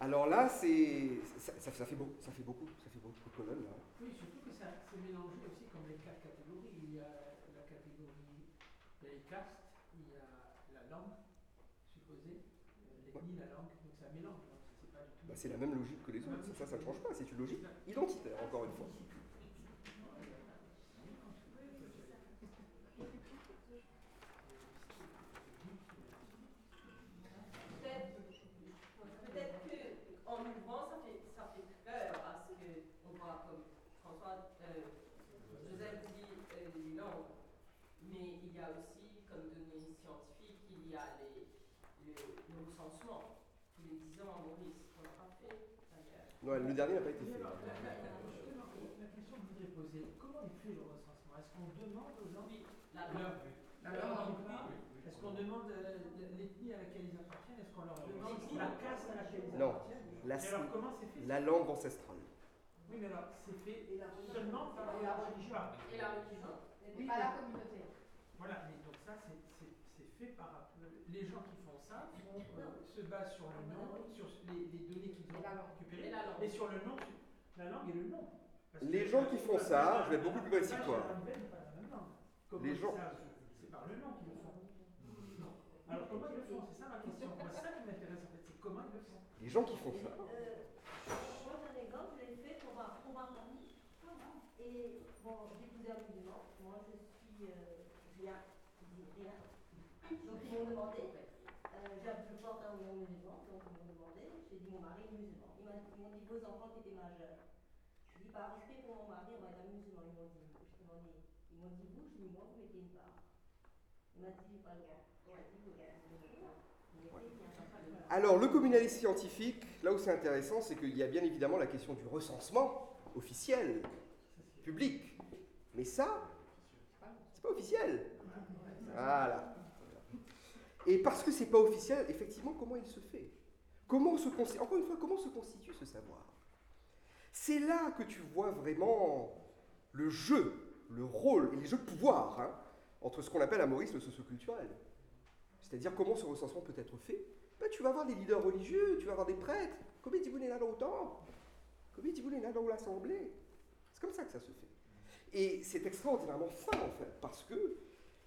Alors là, c'est ça, ça, ça fait beaucoup, ça fait beaucoup, ça fait beaucoup de colonnes là. Oui, surtout que ça c'est mélangé aussi comme les quatre catégories. Il y a la catégorie, il y a les castes, il y a la langue supposée, euh, l'ethnie, la langue, donc ça mélange. donc C'est pas du tout. Bah, c'est la même logique que les autres. Ça, ça ne change pas. C'est une logique identitaire, encore une fois. Peut-être peut-être que en ouvrant, ça fait, ça fait peur parce qu'on voit comme François, euh, Joseph dit euh, les langues, mais il y a aussi comme données scientifiques, il y a les, le, le recensement tous les 10 ans à Maurice, qu'on n'a pas fait d'ailleurs. Non, le dernier n'a pas été fait. La, question que je voudrais poser, comment il fait le recensement? Est-ce qu'on demande aux gens? La leur, Est-ce qu'on demande euh, l'ethnie à laquelle ils appartiennent? Est-ce qu'on leur demande la caste à laquelle ils Non. appartiennent? La, Et alors comment c'est fait? la langue ancestrale. Oui, mais alors c'est fait seulement par la religion. Et la religion. Oui, Pas la communauté. Voilà, mais donc ça, c'est- fait par rapport. Les gens qui font ça font, euh, se basent sur le nom, sur les, les données qu'ils ont Et la langue. Et la langue. et sur le nom, la langue et le nom. Parce Les gens qui font ça, je vais être beaucoup plus précis que toi. Pas la même langue. Comment Les gens- C'est par le nom qu'ils le font. Alors comment ils le font C'est ça ma question. Moi, c'est ça qui m'intéresse en fait, c'est comment ils le font. Les gens qui font ça. Euh, moi, j'ai un exemple, je l'ai fait pour ma, pour ma famille. Et bon, j'ai épousé un musulman. Moi, je suis euh, rien. Je dis rien. Donc, ils m'ont demandé. Euh, je porte un nom musulman, donc ils m'ont demandé. J'ai dit mon mari est musulman. Ils m'a- m'ont dit vos enfants qui étaient majeurs. Je dis par respect pour mon mari, on va un musulman. Ils m'ont dit, je demandais, ils m'ont dit vous, je dis moi, vous mettez une barre. Il m'a dit, pas le gars. Il faut gars. Vous mettez bien. Alors, le communalisme scientifique, là où c'est intéressant, c'est qu'il y a bien évidemment la question du recensement officiel, public. Mais ça, c'est pas officiel. Voilà. Et parce que c'est pas officiel, effectivement, comment il se fait? Comment se consti- Encore une fois, comment se constitue ce savoir? C'est là que tu vois vraiment le jeu, le rôle et les jeux de pouvoir hein, entre ce qu'on appelle à Maurice le socioculturel. C'est-à-dire comment ce recensement peut être fait ben, Tu vas avoir des leaders religieux, tu vas avoir des prêtres. Combien tu voulais là dans le temple Combien tu voulais là dans l'assemblée C'est comme ça que ça se fait. Et c'est extraordinairement fin en fait, parce que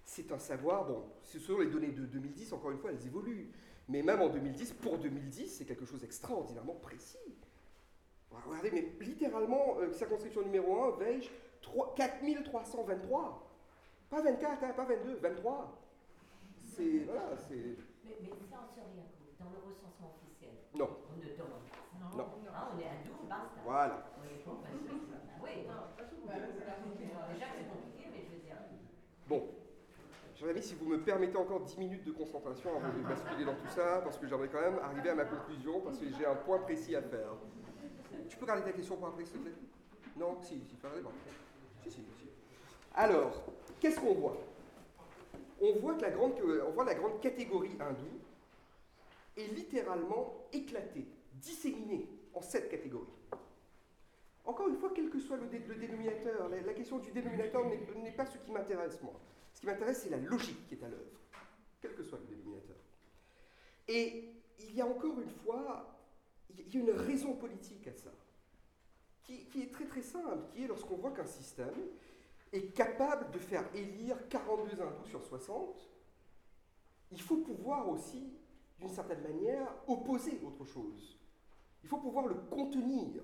c'est un savoir, bon, ce sont les données de 2010, encore une fois, elles évoluent. Mais même en 2010, pour 2010, c'est quelque chose d'extraordinairement précis. Regardez, mais littéralement, euh, circonscription numéro 1, Veige, 3 4323. Pas 24, hein, pas 22, 23. C'est. Voilà, c'est. Mais, mais ça, on se rien dans le recensement officiel. Non. On ne demande pas ça. Non. Ah, on est à 12, basta. Voilà. Oui, bon, ben, c'est- oui, non, déjà que c'est compliqué, mais je veux dire. Bon. Chers si vous me permettez encore 10 minutes de concentration avant de basculer dans tout ça, parce que j'aimerais quand même arriver à ma conclusion, parce que j'ai un point précis à faire. Tu peux garder ta question pour après, s'il te plaît? Non? Si, si, pardon. Si, si. Alors, qu'est-ce qu'on voit? On voit, que la grande, on voit la grande catégorie hindoue est littéralement éclatée, disséminée en sept catégories. Encore une fois, quel que soit le, dé- le dénominateur, la, la question du dénominateur n'est pas ce qui m'intéresse, moi. Ce qui m'intéresse, c'est la logique qui est à l'œuvre, quel que soit le dénominateur. Et il y a encore une fois, il y a une raison politique à ça, qui, qui est très très simple, qui est lorsqu'on voit qu'un système est capable de faire élire 42 hindous sur 60, il faut pouvoir aussi, d'une certaine manière, opposer autre chose. Il faut pouvoir le contenir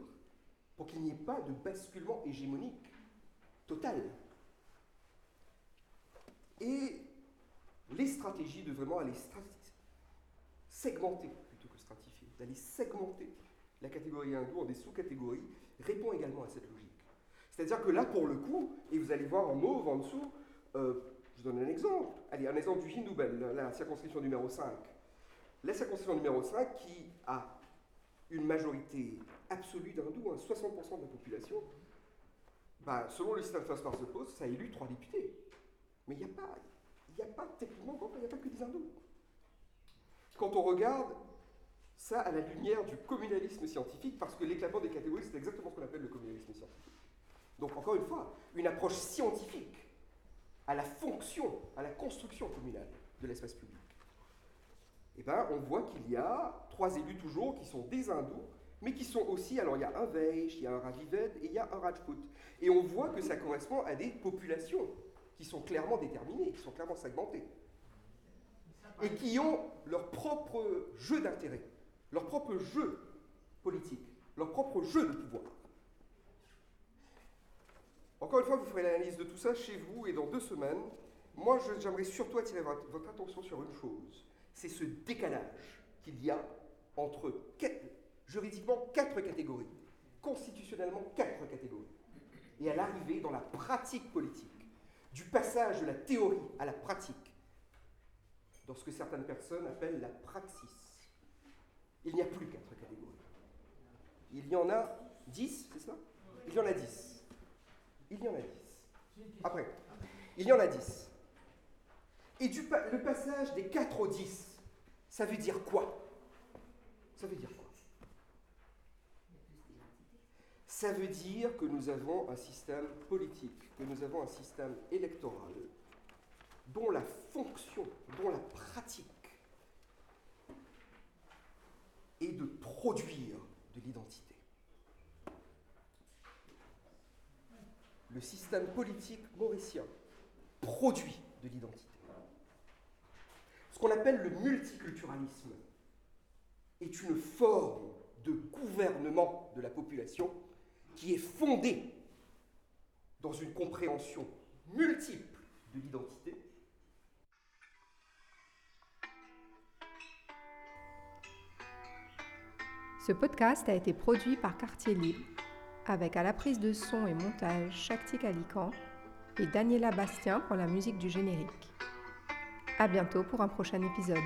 pour qu'il n'y ait pas de basculement hégémonique total. Et les stratégies de vraiment aller segmenter plutôt que stratifier, d'aller segmenter la catégorie hindoue en des sous-catégories, répond également à cette logique. C'est-à-dire que là, pour le coup, et vous allez voir en mauve en dessous, euh, je vous donne un exemple. Allez, un exemple du Hindu Belt, la, circonscription numéro 5. La circonscription numéro 5 qui a une majorité absolue d'hindous, hein, 60% de la population, bah, selon le système First Past the Post, ça a élu trois députés. Mais il n'y a pas, a pas techniquement, il n'y a pas que des hindous. Quand on regarde ça à la lumière du communalisme scientifique, parce que l'éclatement des catégories, c'est exactement ce qu'on appelle le communalisme scientifique. Donc encore une fois, une approche scientifique à la fonction, à la construction communale de l'espace public. Eh bien, on voit qu'il y a trois élus toujours qui sont des hindous, mais qui sont aussi, alors il y a un Vaish, il y a un Ravived et il y a un Rajput. Et on voit que ça correspond à des populations qui sont clairement déterminées, qui sont clairement segmentées, et qui ont leur propre jeu d'intérêt, leur propre jeu politique, leur propre jeu de pouvoir. Encore une fois, vous ferez l'analyse de tout ça chez vous et dans deux semaines. Moi, j'aimerais surtout attirer votre, attention sur une chose. C'est ce décalage qu'il y a entre juridiquement quatre catégories, constitutionnellement quatre catégories, et à l'arrivée dans la pratique politique, du passage de la théorie à la pratique, dans ce que certaines personnes appellent la praxis. Il n'y a plus quatre catégories. Il y en a dix, c'est ça Il y en a dix. Il y en a dix. Après, il y en a dix. Et le passage des 4 au 10, ça veut dire quoi? Ça veut dire quoi? Ça veut dire que nous avons un système politique, que nous avons un système électoral dont la fonction, dont la pratique est de produire de l'identité. le système politique mauricien produit de l'identité. Ce qu'on appelle le multiculturalisme est une forme de gouvernement de la population qui est fondée dans une compréhension multiple de l'identité. Ce podcast a été produit par Quartier Libre avec à la prise de son et montage Shakti Kalikan et Daniela Bastien pour la musique du générique. À bientôt pour un prochain épisode.